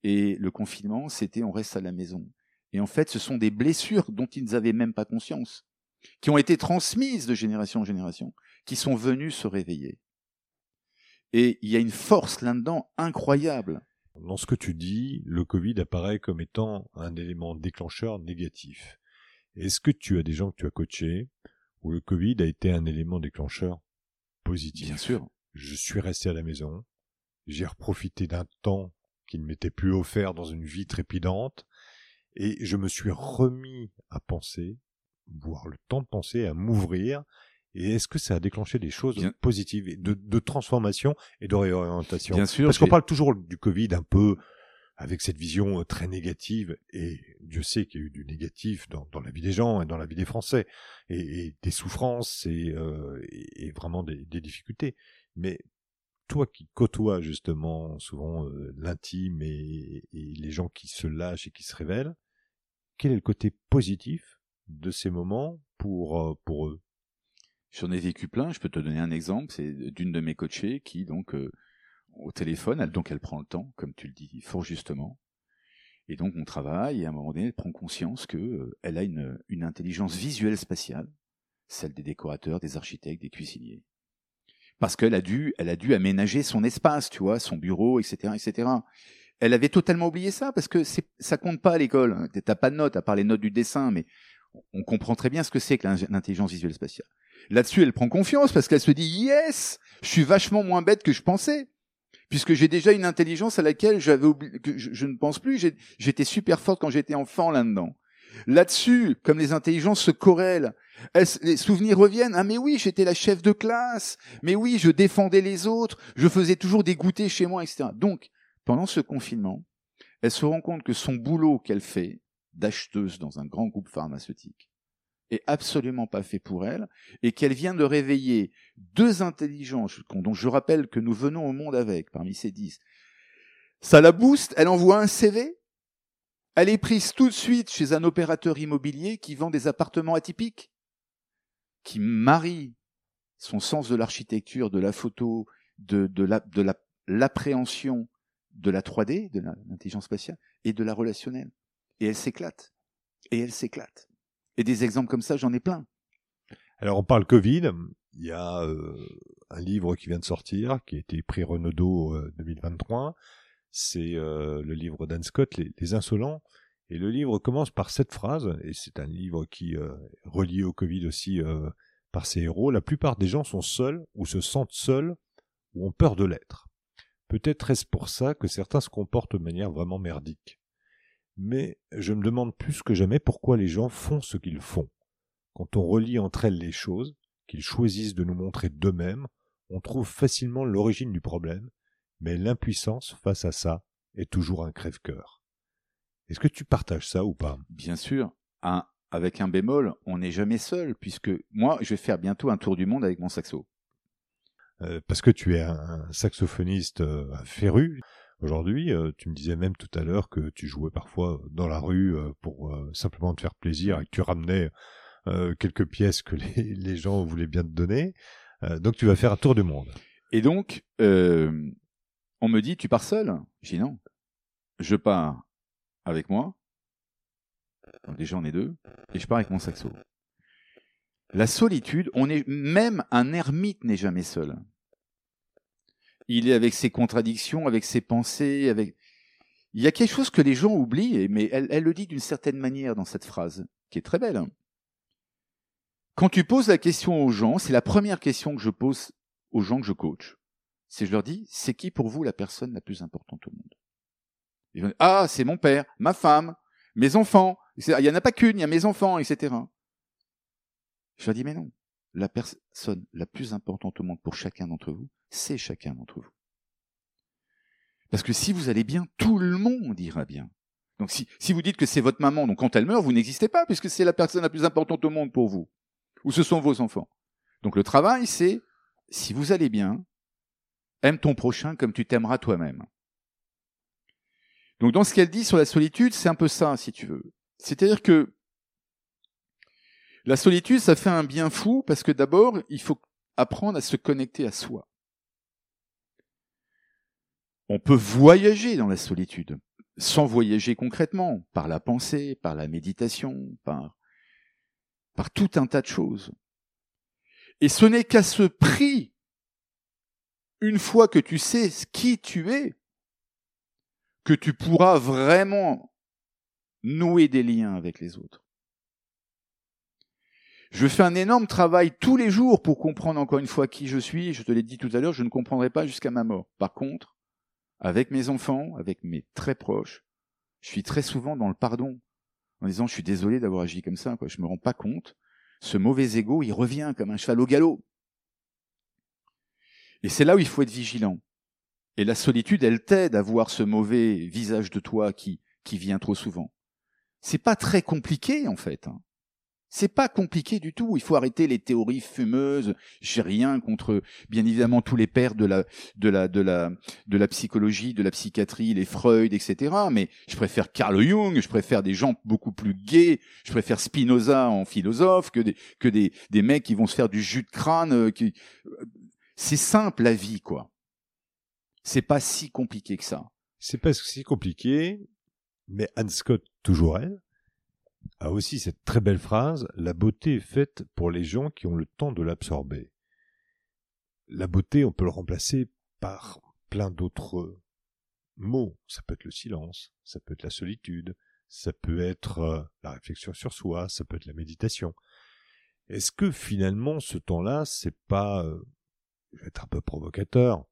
Et le confinement, c'était on reste à la maison. Et en fait, ce sont des blessures dont ils n'avaient même pas conscience qui ont été transmises de génération en génération, qui sont venus se réveiller. Et il y a une force là-dedans incroyable. Dans ce que tu dis, le Covid apparaît comme étant un élément déclencheur négatif. Est-ce que tu as des gens que tu as coachés où le Covid a été un élément déclencheur positif? Bien sûr. Je suis resté à la maison, j'ai reprofité d'un temps qui ne m'était plus offert dans une vie trépidante, et je me suis remis à penser voir le temps de penser, à m'ouvrir. Et est-ce que ça a déclenché des choses positives, de, de transformation et de réorientation? Bien sûr. Parce qu'on parle toujours du Covid un peu avec cette vision euh, très négative, et Dieu sait qu'il y a eu du négatif dans, dans, la vie des gens et dans la vie des Français, et, et des souffrances et, euh, et vraiment des, des, difficultés. Mais toi qui côtoies justement souvent euh, l'intime et, et, les gens qui se lâchent et qui se révèlent, quel est le côté positif de ces moments pour, euh, pour eux J'en ai vécu plein. Je peux te donner un exemple. C'est d'une de mes coachées qui, donc, euh, au téléphone, elle, donc, elle prend le temps, comme tu le dis fort justement. Et donc, on travaille et à un moment donné, elle prend conscience que euh, elle a une, une intelligence visuelle spatiale, celle des décorateurs, des architectes, des cuisiniers. Parce qu'elle a dû, elle a dû aménager son espace, tu vois, son bureau, etc., etc. elle avait totalement oublié ça parce que ça compte pas à l'école. T'as pas de notes à part les notes du dessin, mais on comprend très bien ce que c'est que l'intelligence visuelle spatiale. Là-dessus, elle prend confiance parce qu'elle se dit yes, je suis vachement moins bête que je pensais, puisque j'ai déjà une intelligence à laquelle j'avais oublié, que je, ne pense plus. J'étais super forte quand j'étais enfant là-dedans. Là-dessus, comme les intelligences se corrèlent, les souvenirs reviennent? Ah mais oui, j'étais la chef de classe. Mais oui, je défendais les autres. Je faisais toujours des goûters chez moi, etc. Donc, pendant ce confinement, elle se rend compte que son boulot qu'elle fait d'acheteuse dans un grand groupe pharmaceutique est absolument pas fait pour elle et qu'elle vient de réveiller deux intelligences dont je rappelle que nous venons au monde avec parmi ces dix. Ça la booste, elle envoie un CV, elle est prise tout de suite chez un opérateur immobilier qui vend des appartements atypiques, qui marie son sens de l'architecture, de la photo, de, de l'appréhension de la 3D, de l'intelligence spatiale, et de la relationnelle. Et elle s'éclate. Et elle s'éclate. Et des exemples comme ça, j'en ai plein. Alors on parle Covid. Il y a euh, un livre qui vient de sortir, qui a été pris Renaudot 2023. Euh, c'est euh, le livre d'Anne Scott, les, Insolents. Et le livre commence par cette phrase, et c'est un livre qui est relié au Covid aussi par ses héros. La plupart des gens sont seuls, ou se sentent seuls, ou ont peur de l'être. Peut-être est-ce pour ça que certains se comportent de manière vraiment merdique mais je me demande plus que jamais pourquoi les gens font ce qu'ils font. Quand on relie entre elles les choses, qu'ils choisissent de nous montrer d'eux-mêmes, on trouve facilement l'origine du problème, mais l'impuissance face à ça est toujours un crève-cœur. Est-ce que tu partages ça ou pas? Bien sûr. avec un bémol, on n'est jamais seul, puisque moi, je vais faire bientôt un tour du monde avec mon saxo. Euh, parce que tu es un, saxophoniste euh, féru. Aujourd'hui, euh, tu me disais même tout à l'heure que tu jouais parfois dans la rue euh, pour euh, simplement te faire plaisir et que tu ramenais quelques pièces que les, gens voulaient bien te donner. donc tu vas faire un tour du monde. Et donc, on me dit, tu pars seul? Je dis non. Je pars avec moi. déjà, on est deux. Et je pars avec mon saxo. La solitude, on est même un ermite n'est jamais seul il est avec ses contradictions, avec ses pensées, avec. Il y a quelque chose que les gens oublient, mais elle, le dit d'une certaine manière dans cette phrase, qui est très belle. Hein. Quand tu poses la question aux gens, c'est la première question que je pose aux gens que je coach. C'est je leur dis, c'est qui pour vous la personne la plus importante au monde? Ah, c'est mon père, ma femme, mes enfants. Il n'y en a pas qu'une, il y a mes enfants, etc. Je leur dis, mais non. La personne la plus importante au monde pour chacun d'entre vous, c'est chacun d'entre vous. Parce que si vous allez bien, tout le monde ira bien. Donc si, vous dites que c'est votre maman, donc quand elle meurt, vous n'existez pas, puisque c'est la personne la plus importante au monde pour vous. Ou ce sont vos enfants. Donc le travail, c'est, si vous allez bien, aime ton prochain comme tu t'aimeras toi-même. Donc dans ce qu'elle dit sur la solitude, c'est un peu ça, si tu veux. C'est-à-dire que la solitude, ça fait un bien fou, parce que d'abord, il faut apprendre à se connecter à soi on peut voyager dans la solitude, sans voyager concrètement, par la pensée, par la méditation, par, par tout un tas de choses. Et ce n'est qu'à ce prix, une fois que tu sais qui tu es, que tu pourras vraiment nouer des liens avec les autres. Je fais un énorme travail tous les jours pour comprendre encore une fois qui je suis. Je te l'ai dit tout à l'heure, je ne comprendrai pas jusqu'à ma mort. Par contre, avec mes enfants, avec mes très proches, je suis très souvent dans le pardon, en disant je suis désolé d'avoir agi comme ça, quoi. je me rends pas compte. Ce mauvais ego, il revient comme un cheval au galop. Et c'est là où il faut être vigilant. Et la solitude, elle t'aide à voir ce mauvais visage de toi qui, qui vient trop souvent. C'est pas très compliqué, en fait. Hein. C'est pas compliqué du tout. Il faut arrêter les théories fumeuses. J'ai rien contre, bien évidemment, tous les pères de la, de la, de la, de la psychologie, de la psychiatrie, les Freud, etc. Mais je préfère Carl Jung, je préfère des gens beaucoup plus gays, je préfère Spinoza en philosophe que des, que des, des mecs qui vont se faire du jus de crâne. Euh, qui... C'est simple la vie, quoi. C'est pas si compliqué que ça. C'est pas si compliqué, mais Anne Scott, toujours elle, a aussi cette très belle phrase La beauté est faite pour les gens qui ont le temps de l'absorber. La beauté, on peut le remplacer par plein d'autres mots. Ça peut être le silence, ça peut être la solitude, ça peut être euh, la réflexion sur soi, ça peut être la méditation. Est-ce que finalement ce temps-là, c'est pas, euh, je vais être un peu provocateur,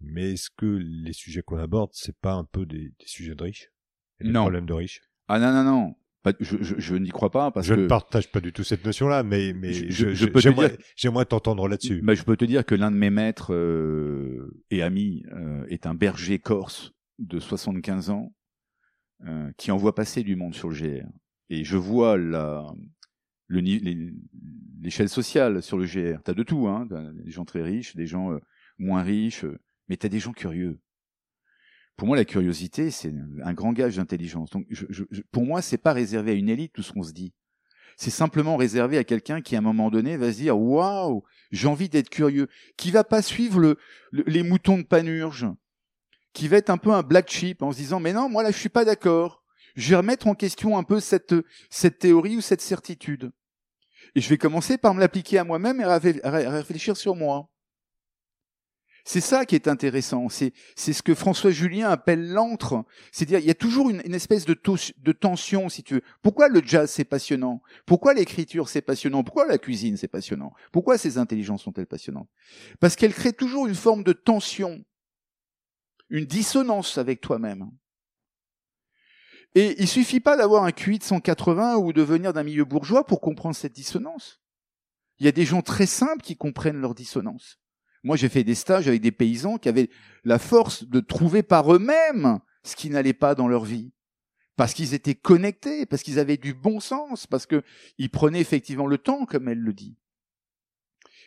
mais est-ce que les sujets qu'on aborde, c'est pas un peu des, des sujets de riches? Et des Non. problèmes de riches? Ah non, non, non. Pas- je je, je n'y crois pas parce Je que ne partage pas du tout cette notion-là, mais, mais Je- je, je- je je- peux te j'aimerais, j'aimerais t'entendre là-dessus. Bah, je peux te dire que l'un de mes maîtres euh, et amis euh, est un berger corse de 75 ans euh, qui envoie passer du monde sur le GR. Et je vois la, le, l'échelle sociale sur le GR. T'as de tout, hein. Des gens très riches, des gens euh, moins riches, mais t'as des gens curieux. Pour moi, la curiosité, c'est un grand gage d'intelligence. Donc, pour moi, c'est pas réservé à une élite tout ce qu'on se dit. C'est simplement réservé à quelqu'un qui, à un moment donné, va se dire waouh, j'ai envie d'être curieux, qui va pas suivre le, le- les moutons de panurge, qui va être un peu un black sheep en se disant mais non, moi là, je suis pas d'accord. Je vais remettre en question un peu cette théorie ou cette certitude. Et je vais commencer par me l'appliquer à moi-même et réfléchir sur moi. C'est ça qui est intéressant. C'est, ce que François Julien appelle l'antre. C'est-à-dire, il y a toujours une, espèce de tension, si tu veux. Pourquoi le jazz, c'est passionnant? Pourquoi l'écriture, c'est passionnant? Pourquoi la cuisine, c'est passionnant? Pourquoi ces intelligences sont-elles passionnantes? Parce qu'elles créent toujours une forme de tension. Une dissonance avec toi-même. Et il suffit pas d'avoir un QI de 180 ou de venir d'un milieu bourgeois pour comprendre cette dissonance. Il y a des gens très simples qui comprennent leur dissonance. Moi, j'ai fait des stages avec des paysans qui avaient la force de trouver par eux-mêmes ce qui n'allait pas dans leur vie. Parce qu'ils étaient connectés, parce qu'ils avaient du bon sens, parce que ils prenaient effectivement le temps, comme elle le dit.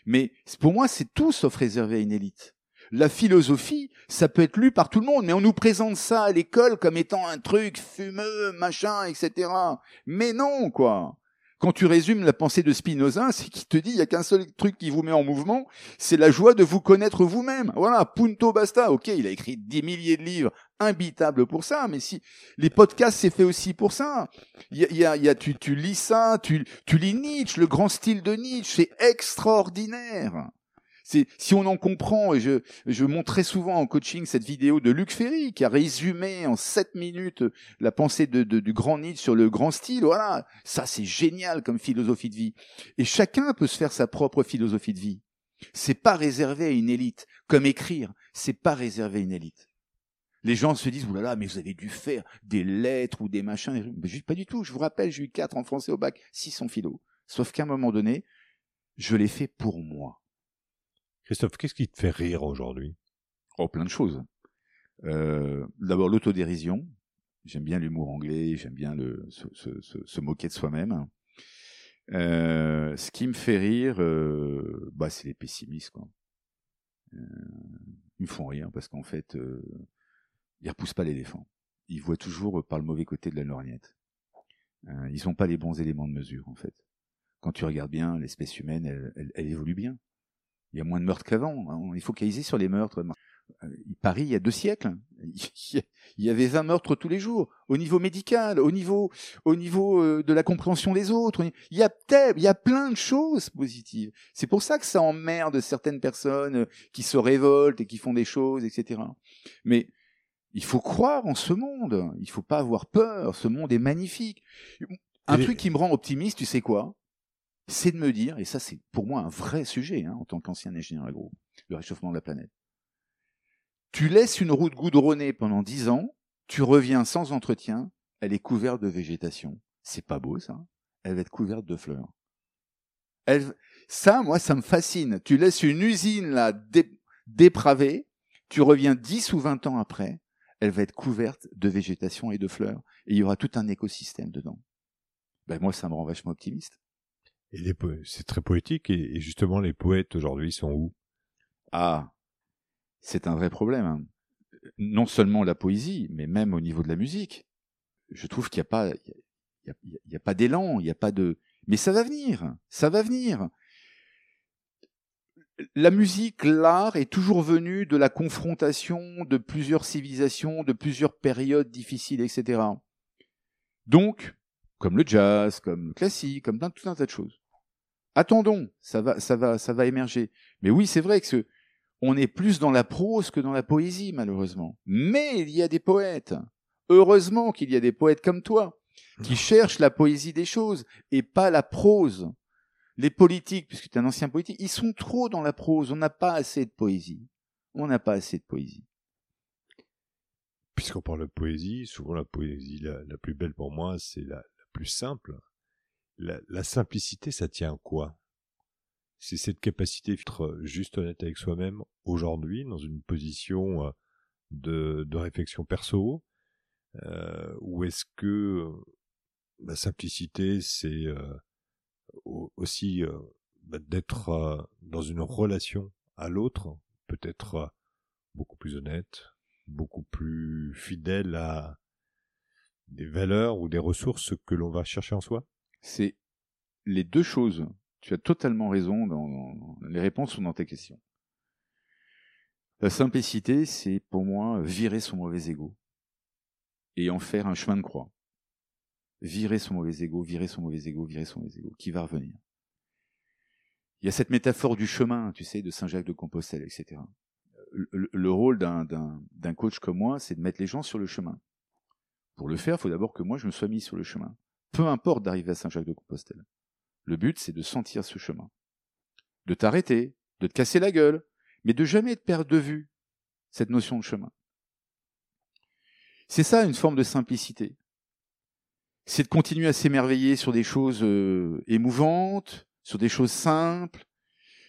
Mais pour moi, c'est tout sauf réservé à une élite. La philosophie, ça peut être lu par tout le monde, mais on nous présente ça à l'école comme étant un truc fumeux, machin, etc. Mais non, quoi. Quand tu résumes la pensée de Spinoza, c'est qu'il te dit il y a qu'un seul truc qui vous met en mouvement, c'est la joie de vous connaître vous-même. Voilà, punto basta. Ok, il a écrit des milliers de livres imbitables pour ça, mais si les podcasts c'est fait aussi pour ça. Il y a, y y a- tu, tu lis ça, tu, tu lis Nietzsche, le grand style de Nietzsche, c'est extraordinaire. C'est si on en comprend, et je, je montre très souvent en coaching cette vidéo de Luc Ferry qui a résumé en sept minutes la pensée du grand Nietzsche sur le grand style. Voilà, ça c'est génial comme philosophie de vie. Et chacun peut se faire sa propre philosophie de vie. C'est pas réservé à une élite. Comme écrire, c'est pas réservé à une élite. Les gens se disent, oulala, mais vous avez dû faire des lettres ou des machins. Mais je- pas du tout. Je vous rappelle, j'ai eu 4 en français au bac, 6 en philo. Sauf qu'à un moment donné, je l'ai fait pour moi. Christophe, qu'est-ce qui te fait rire aujourd'hui? Oh, plein de choses. Euh, D'abord, l'autodérision. J'aime bien l'humour anglais, j'aime bien se, moquer de soi-même. Euh, ce qui me fait rire, euh, bah, c'est les pessimistes. Quoi. Ils me font rire parce qu'en fait, ils repoussent pas l'éléphant. Ils voient toujours par le mauvais côté de la lorgnette. Ils n'ont pas les bons éléments de mesure, en fait. Quand tu regardes bien, l'espèce humaine, elle évolue bien. Il y a moins de meurtres qu'avant. hein. Il faut focaliser sur les meurtres. Euh, Paris, il y a deux siècles, il y avait 20 meurtres tous les jours. Au niveau médical, au niveau, au niveau euh, de la compréhension des autres, il y a il y a plein de choses positives. C'est pour ça que ça emmerde certaines personnes euh, qui se révoltent et qui font des choses, etc. Mais il faut croire en ce monde. Il faut pas avoir peur. Ce monde est magnifique. Un Et truc qui me rend optimiste, tu sais quoi? C'est de me dire, et ça c'est pour moi un vrai sujet hein, en tant qu'ancien ingénieur agro, le réchauffement de la planète. Tu laisses une route goudronnée pendant dix ans, tu reviens sans entretien, elle est couverte de végétation. C'est pas beau ça Elle va être couverte de fleurs. Elle, ça, moi, ça me fascine. Tu laisses une usine là dé- dépravée, tu reviens dix ou vingt ans après, elle va être couverte de végétation et de fleurs, et il y aura tout un écosystème dedans. Ben moi, ça me rend vachement optimiste. Et c'est très poétique et, justement les poètes aujourd'hui sont où? Ah, c'est un vrai problème. hein. Non seulement la poésie, mais même au niveau de la musique. Je trouve qu'il n'y a pas, il y a pas d'élan, il n'y a pas de. Mais ça va venir, ça va venir. La musique, l'art est toujours venu de la confrontation de plusieurs civilisations, de plusieurs périodes difficiles, etc. Donc, comme le jazz, comme le classique, comme plein- tout un tas de choses. Attendons, ça va, ça va, ça va émerger. Mais oui, c'est vrai que ce, on est plus dans la prose que dans la poésie, malheureusement. Mais il y a des poètes. Heureusement qu'il y a des poètes comme toi, qui cherchent la poésie des choses et pas la prose. Les politiques, puisque tu es un ancien politique, ils sont trop dans la prose. On n'a pas assez de poésie. On n'a pas assez de poésie. Puisqu'on parle de poésie, souvent la poésie la, plus belle pour moi, c'est la, plus simple. La, simplicité, ça tient à quoi? C'est cette capacité d'être juste honnête avec soi-même aujourd'hui, dans une position euh, de, réflexion perso, euh, ou est-ce que la simplicité, c'est euh, aussi euh, bah, d'être euh, dans une relation à l'autre, peut-être beaucoup plus honnête, beaucoup plus fidèle à des valeurs ou des ressources que l'on va chercher en soi? C'est les deux choses. Tu as totalement raison dans, les réponses sont dans tes questions. La simplicité, c'est pour moi virer son mauvais ego et en faire un chemin de croix. Virer son mauvais ego, virer son mauvais ego, virer son mauvais ego, qui va revenir. Il y a cette métaphore du chemin, tu sais, de Saint-Jacques de Compostelle, etc. Le, rôle d'un coach comme moi, c'est de mettre les gens sur le chemin. Pour le faire, il faut d'abord que moi, je me sois mis sur le chemin. Peu importe d'arriver à Saint-Jacques de Compostelle. Le but, c'est de sentir ce chemin. De t'arrêter, de te casser la gueule, mais de jamais te perdre de vue cette notion de chemin. C'est ça une forme de simplicité. C'est de continuer à s'émerveiller sur des choses euh, émouvantes, sur des choses simples.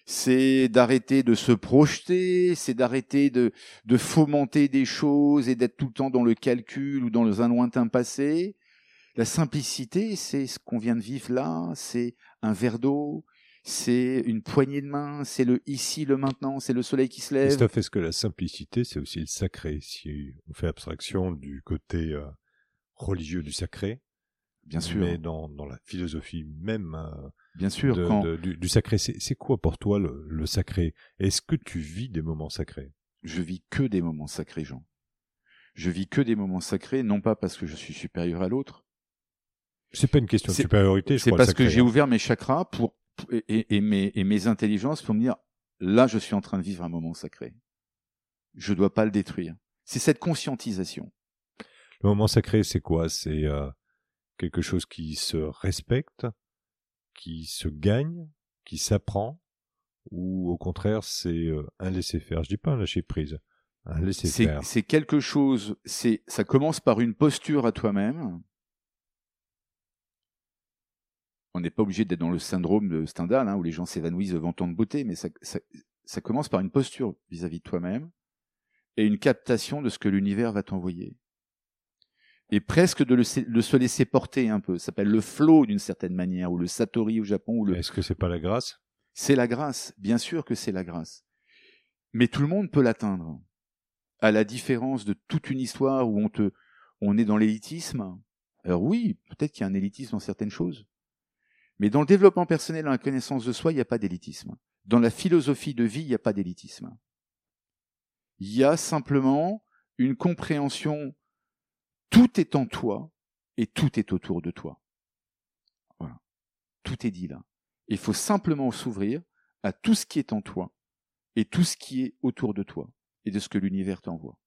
C'est d'arrêter de se projeter, c'est d'arrêter de, de fomenter des choses et d'être tout le temps dans le calcul ou dans un lointain passé. La simplicité, c'est ce qu'on vient de vivre là, c'est un verre d'eau, c'est une poignée de main, c'est le ici, le maintenant, c'est le soleil qui se lève. Christophe, est-ce que la simplicité, c'est aussi le sacré? Si on fait abstraction du côté euh, religieux du sacré, bien sûr, mais dans, dans la philosophie même euh, bien sûr, du, sacré, c'est quoi pour toi le, le sacré? Est-ce que tu vis des moments sacrés? Je vis que des moments sacrés, Jean. Je vis que des moments sacrés, non pas parce que je suis supérieur à l'autre. C'est pas une question de supériorité. C'est parce que j'ai hein. ouvert mes chakras pour et, mes, et mes intelligences pour me dire, là, je suis en train de vivre un moment sacré. Je ne dois pas le détruire. C'est cette conscientisation. Le moment sacré, c'est quoi? C'est euh, quelque chose qui se respecte, qui se gagne, qui s'apprend, ou au contraire, c'est euh, un laisser-faire. Je dis pas un lâcher prise, un laisser-faire. C'est quelque chose. C'est ça commence par une posture à toi-même on n'est pas obligé d'être dans le syndrome de Stendhal, hein, où les gens s'évanouissent devant tant de beauté, mais ça, commence par une posture vis-à-vis de toi-même et une captation de ce que l'univers va t'envoyer. Et presque de, le, se laisser porter un peu. Ça s'appelle le flow d'une certaine manière, ou le satori au Japon. le... Est-ce que c'est pas la grâce? C'est la grâce, bien sûr que c'est la grâce. Mais tout le monde peut l'atteindre. À la différence de toute une histoire où on, te, on est dans l'élitisme. Alors oui, peut-être qu'il y a un élitisme dans certaines choses. Mais dans le développement personnel, dans la connaissance de soi, il n'y a pas d'élitisme. Dans la philosophie de vie, il n'y a pas d'élitisme. Il y a simplement une compréhension, tout est en toi et tout est autour de toi. Voilà. Tout est dit là. Il faut simplement s'ouvrir à tout ce qui est en toi et tout ce qui est autour de toi et de ce que l'univers t'envoie.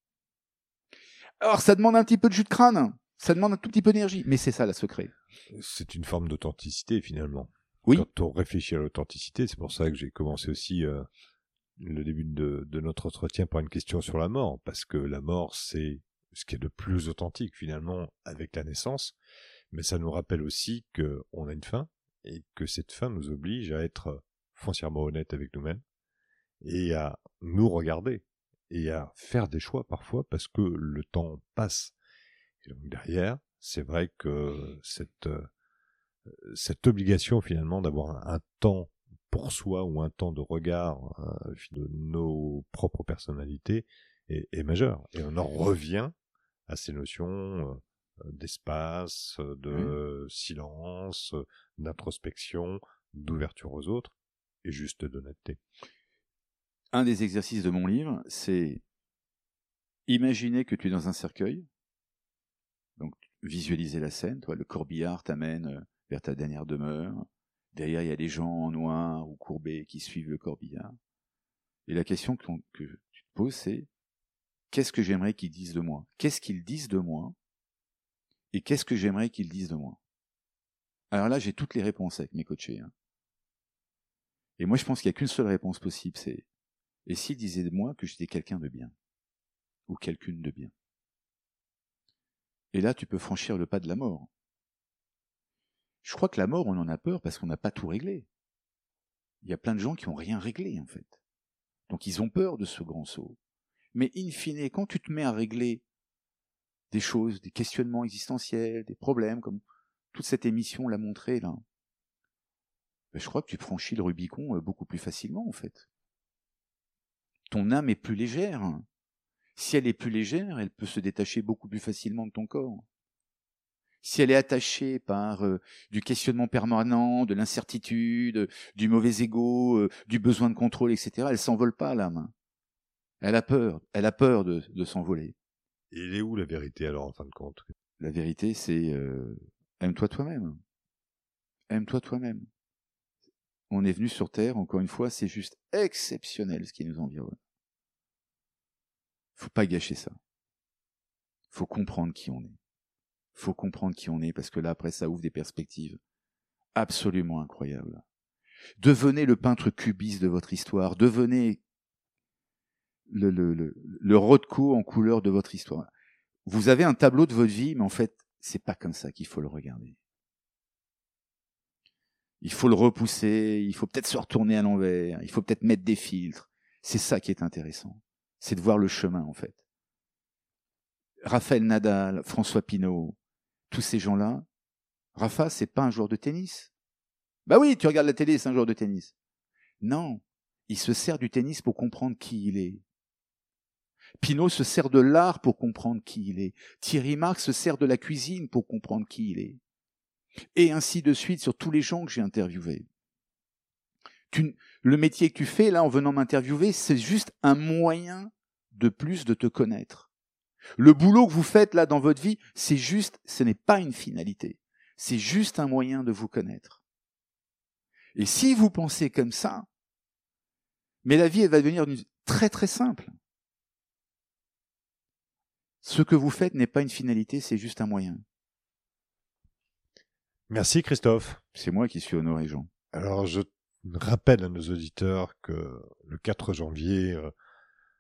Alors ça demande un petit peu de jus de crâne, ça demande un tout petit peu d'énergie, mais c'est ça la secret. C'est une forme d'authenticité finalement. Oui. Quand on réfléchit à l'authenticité, c'est pour ça que j'ai commencé aussi euh, le début de, notre entretien par une question sur la mort, parce que la mort c'est ce qui est de plus authentique finalement avec la naissance, mais ça nous rappelle aussi qu'on a une fin et que cette fin nous oblige à être foncièrement honnête avec nous-mêmes et à nous regarder et à faire des choix parfois parce que le temps passe. Et donc derrière, c'est vrai que cette, euh, obligation finalement d'avoir un, temps pour soi ou un temps de regard euh, de nos propres personnalités est, est majeur. Et on en revient à ces notions euh, d'espace, de silence, d'introspection, d'ouverture aux autres et juste d'honnêteté. Un des exercices de mon livre, c'est imaginer que tu es dans un cercueil, donc visualiser la scène. Toi, le corbillard t'amène euh, vers ta dernière demeure. Derrière, il y a des gens en noir ou courbés qui suivent le corbillard. Et la question que, que tu te poses, c'est qu'est-ce que j'aimerais qu'ils disent de moi? Qu'est-ce qu'ils disent de moi? Et qu'est-ce que j'aimerais qu'ils disent de moi? Alors là, j'ai toutes les réponses avec mes coachés. Hein. Et moi, je pense qu'il n'y a qu'une seule réponse possible, c'est et s'ils disaient de moi que j'étais quelqu'un de bien? Ou quelqu'une de bien? Et là, tu peux franchir le pas de la mort. Je crois que la mort, on en a peur parce qu'on n'a pas tout réglé. Il y a plein de gens qui n'ont rien réglé, en fait. Donc ils ont peur de ce grand saut. Mais in fine, quand tu te mets à régler des choses, des questionnements existentiels, des problèmes, comme toute cette émission l'a montré là, ben, je crois que tu franchis le Rubicon euh, beaucoup plus facilement en fait. Ton âme est plus légère. Si elle est plus légère, elle peut se détacher beaucoup plus facilement de ton corps. Si elle est attachée par euh, du questionnement permanent, de l'incertitude, du mauvais ego, euh, du besoin de contrôle, etc., elle s'envole pas l'âme. Elle a peur, elle a peur de, de s'envoler. Et elle est où la vérité alors en fin de compte? La vérité, c'est aime-toi toi-même. Aime-toi toi-même on est venu sur Terre, encore une fois, c'est juste exceptionnel ce qui nous environne. Faut pas gâcher ça. Faut comprendre qui on est. Faut comprendre qui on est parce que là, après, ça ouvre des perspectives absolument incroyables. Devenez le peintre cubiste de votre histoire. Devenez le, le, le, le en couleur de votre histoire. Vous avez un tableau de votre vie, mais en fait, c'est pas comme ça qu'il faut le regarder il faut le repousser, il faut peut-être se retourner à l'envers, il faut peut-être mettre des filtres. C'est ça qui est intéressant. C'est de voir le chemin, en fait. Raphaël Nadal, François Pinault, tous ces gens-là, Rafa, c'est pas un joueur de tennis. Bah oui, tu regardes la télé, c'est un joueur de tennis. Non, il se sert du tennis pour comprendre qui il est. Pinault se sert de l'art pour comprendre qui il est. Thierry Marx se sert de la cuisine pour comprendre qui il est et ainsi de suite sur tous les gens que j'ai interviewés. le métier que tu fais là en venant m'interviewer, c'est juste un moyen de plus de te connaître. Le boulot que vous faites là dans votre vie, c'est juste, ce n'est pas une finalité. C'est juste un moyen de vous connaître. Et si vous pensez comme ça, mais la vie, elle va devenir très très simple. Ce que vous faites n'est pas une finalité, c'est juste un moyen. Merci Christophe. C'est moi qui suis honoré, Jean. Alors je rappelle à nos auditeurs que le 4 janvier euh,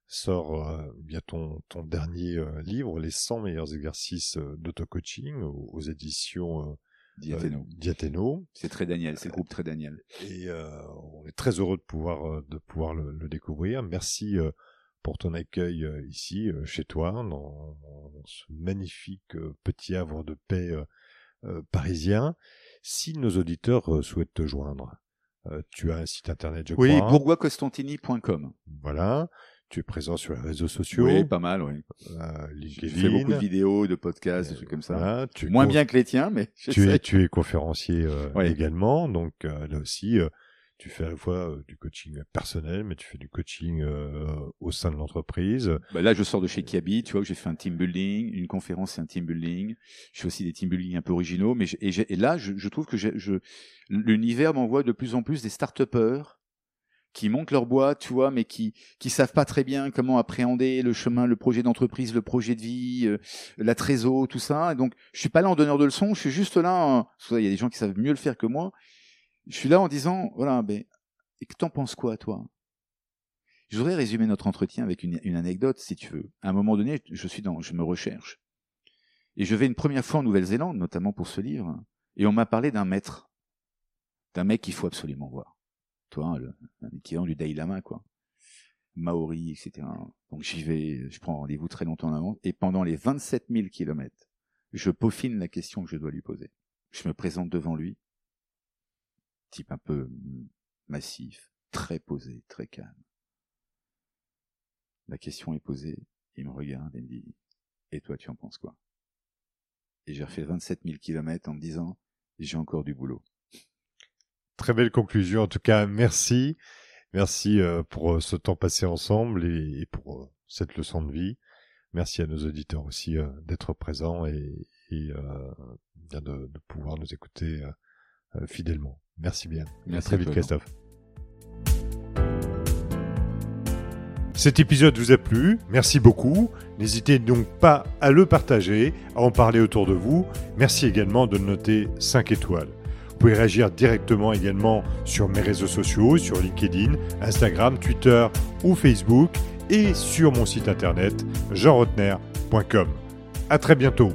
sort euh, bien ton, ton dernier euh, livre, Les 100 meilleurs exercices d'auto-coaching aux, éditions Diathéno. C'est très Daniel, c'est le groupe très Daniel. Et on est très heureux de pouvoir, de pouvoir le, le découvrir. Merci pour ton accueil ici, chez toi, dans ce magnifique petit havre de paix euh, parisien. Si nos auditeurs euh, souhaitent te joindre, euh, tu as un site internet, je oui, crois. Oui, bourgoiscostantini.com. Voilà. Tu es présent sur les réseaux sociaux. Oui, pas mal, oui. Euh, je fais beaucoup de vidéos, de podcasts, des trucs comme ça. Moins bien que les tiens, mais tu es, tu es conférencier également, donc là aussi, tu fais à la fois euh, du coaching personnel, mais tu fais du coaching euh, au sein de l'entreprise. Bah là, je sors de chez Kiabi, tu vois, que j'ai fait un team building, une conférence, c'est un team building. Je fais aussi des team building un peu originaux, mais et, là, je, trouve que l'univers m'envoie de plus en plus des start-upers qui montent leur boîte, tu vois, mais qui qui savent pas très bien comment appréhender le chemin, le projet d'entreprise, le projet de vie, euh, la trésor, tout ça. Et donc, je suis pas là en donneur de leçons, je suis juste là. il y a des gens qui savent mieux le faire que moi je suis là en disant, voilà, ben, et que t'en penses quoi, toi? Je voudrais résumer notre entretien avec une, anecdote, si tu veux. À un moment donné, je suis dans, je me recherche. Et je vais une première fois en Nouvelle-Zélande, notamment pour ce livre, et on m'a parlé d'un maître, d'un mec qu'il faut absolument voir. Toi, le, un équivalent du Dalai Lama, quoi. Maori, etc. Donc j'y vais, je prends rendez-vous très longtemps en avant, et pendant les 27 000 kilomètres, je peaufine la question que je dois lui poser. Je me présente devant lui, type un peu massif, très posé, très calme. La question est posée, il me regarde et me dit, et toi tu en penses quoi? Et j'ai refait 27 000 kilomètres en me disant, j'ai encore du boulot. Très belle conclusion, en tout cas, merci. Merci euh, pour euh, ce temps passé ensemble et pour euh, cette leçon de vie. Merci à nos auditeurs aussi d'être présents et, de, pouvoir nous écouter fidèlement. Merci bien. Merci à très vite, Christophe. Cet épisode vous a plu, merci beaucoup. N'hésitez donc pas à le partager, à en parler autour de vous. Merci également de noter 5 étoiles. Vous pouvez réagir directement également sur mes réseaux sociaux, sur LinkedIn, Instagram, Twitter ou Facebook et sur mon site internet jeanrotner.com. À très bientôt.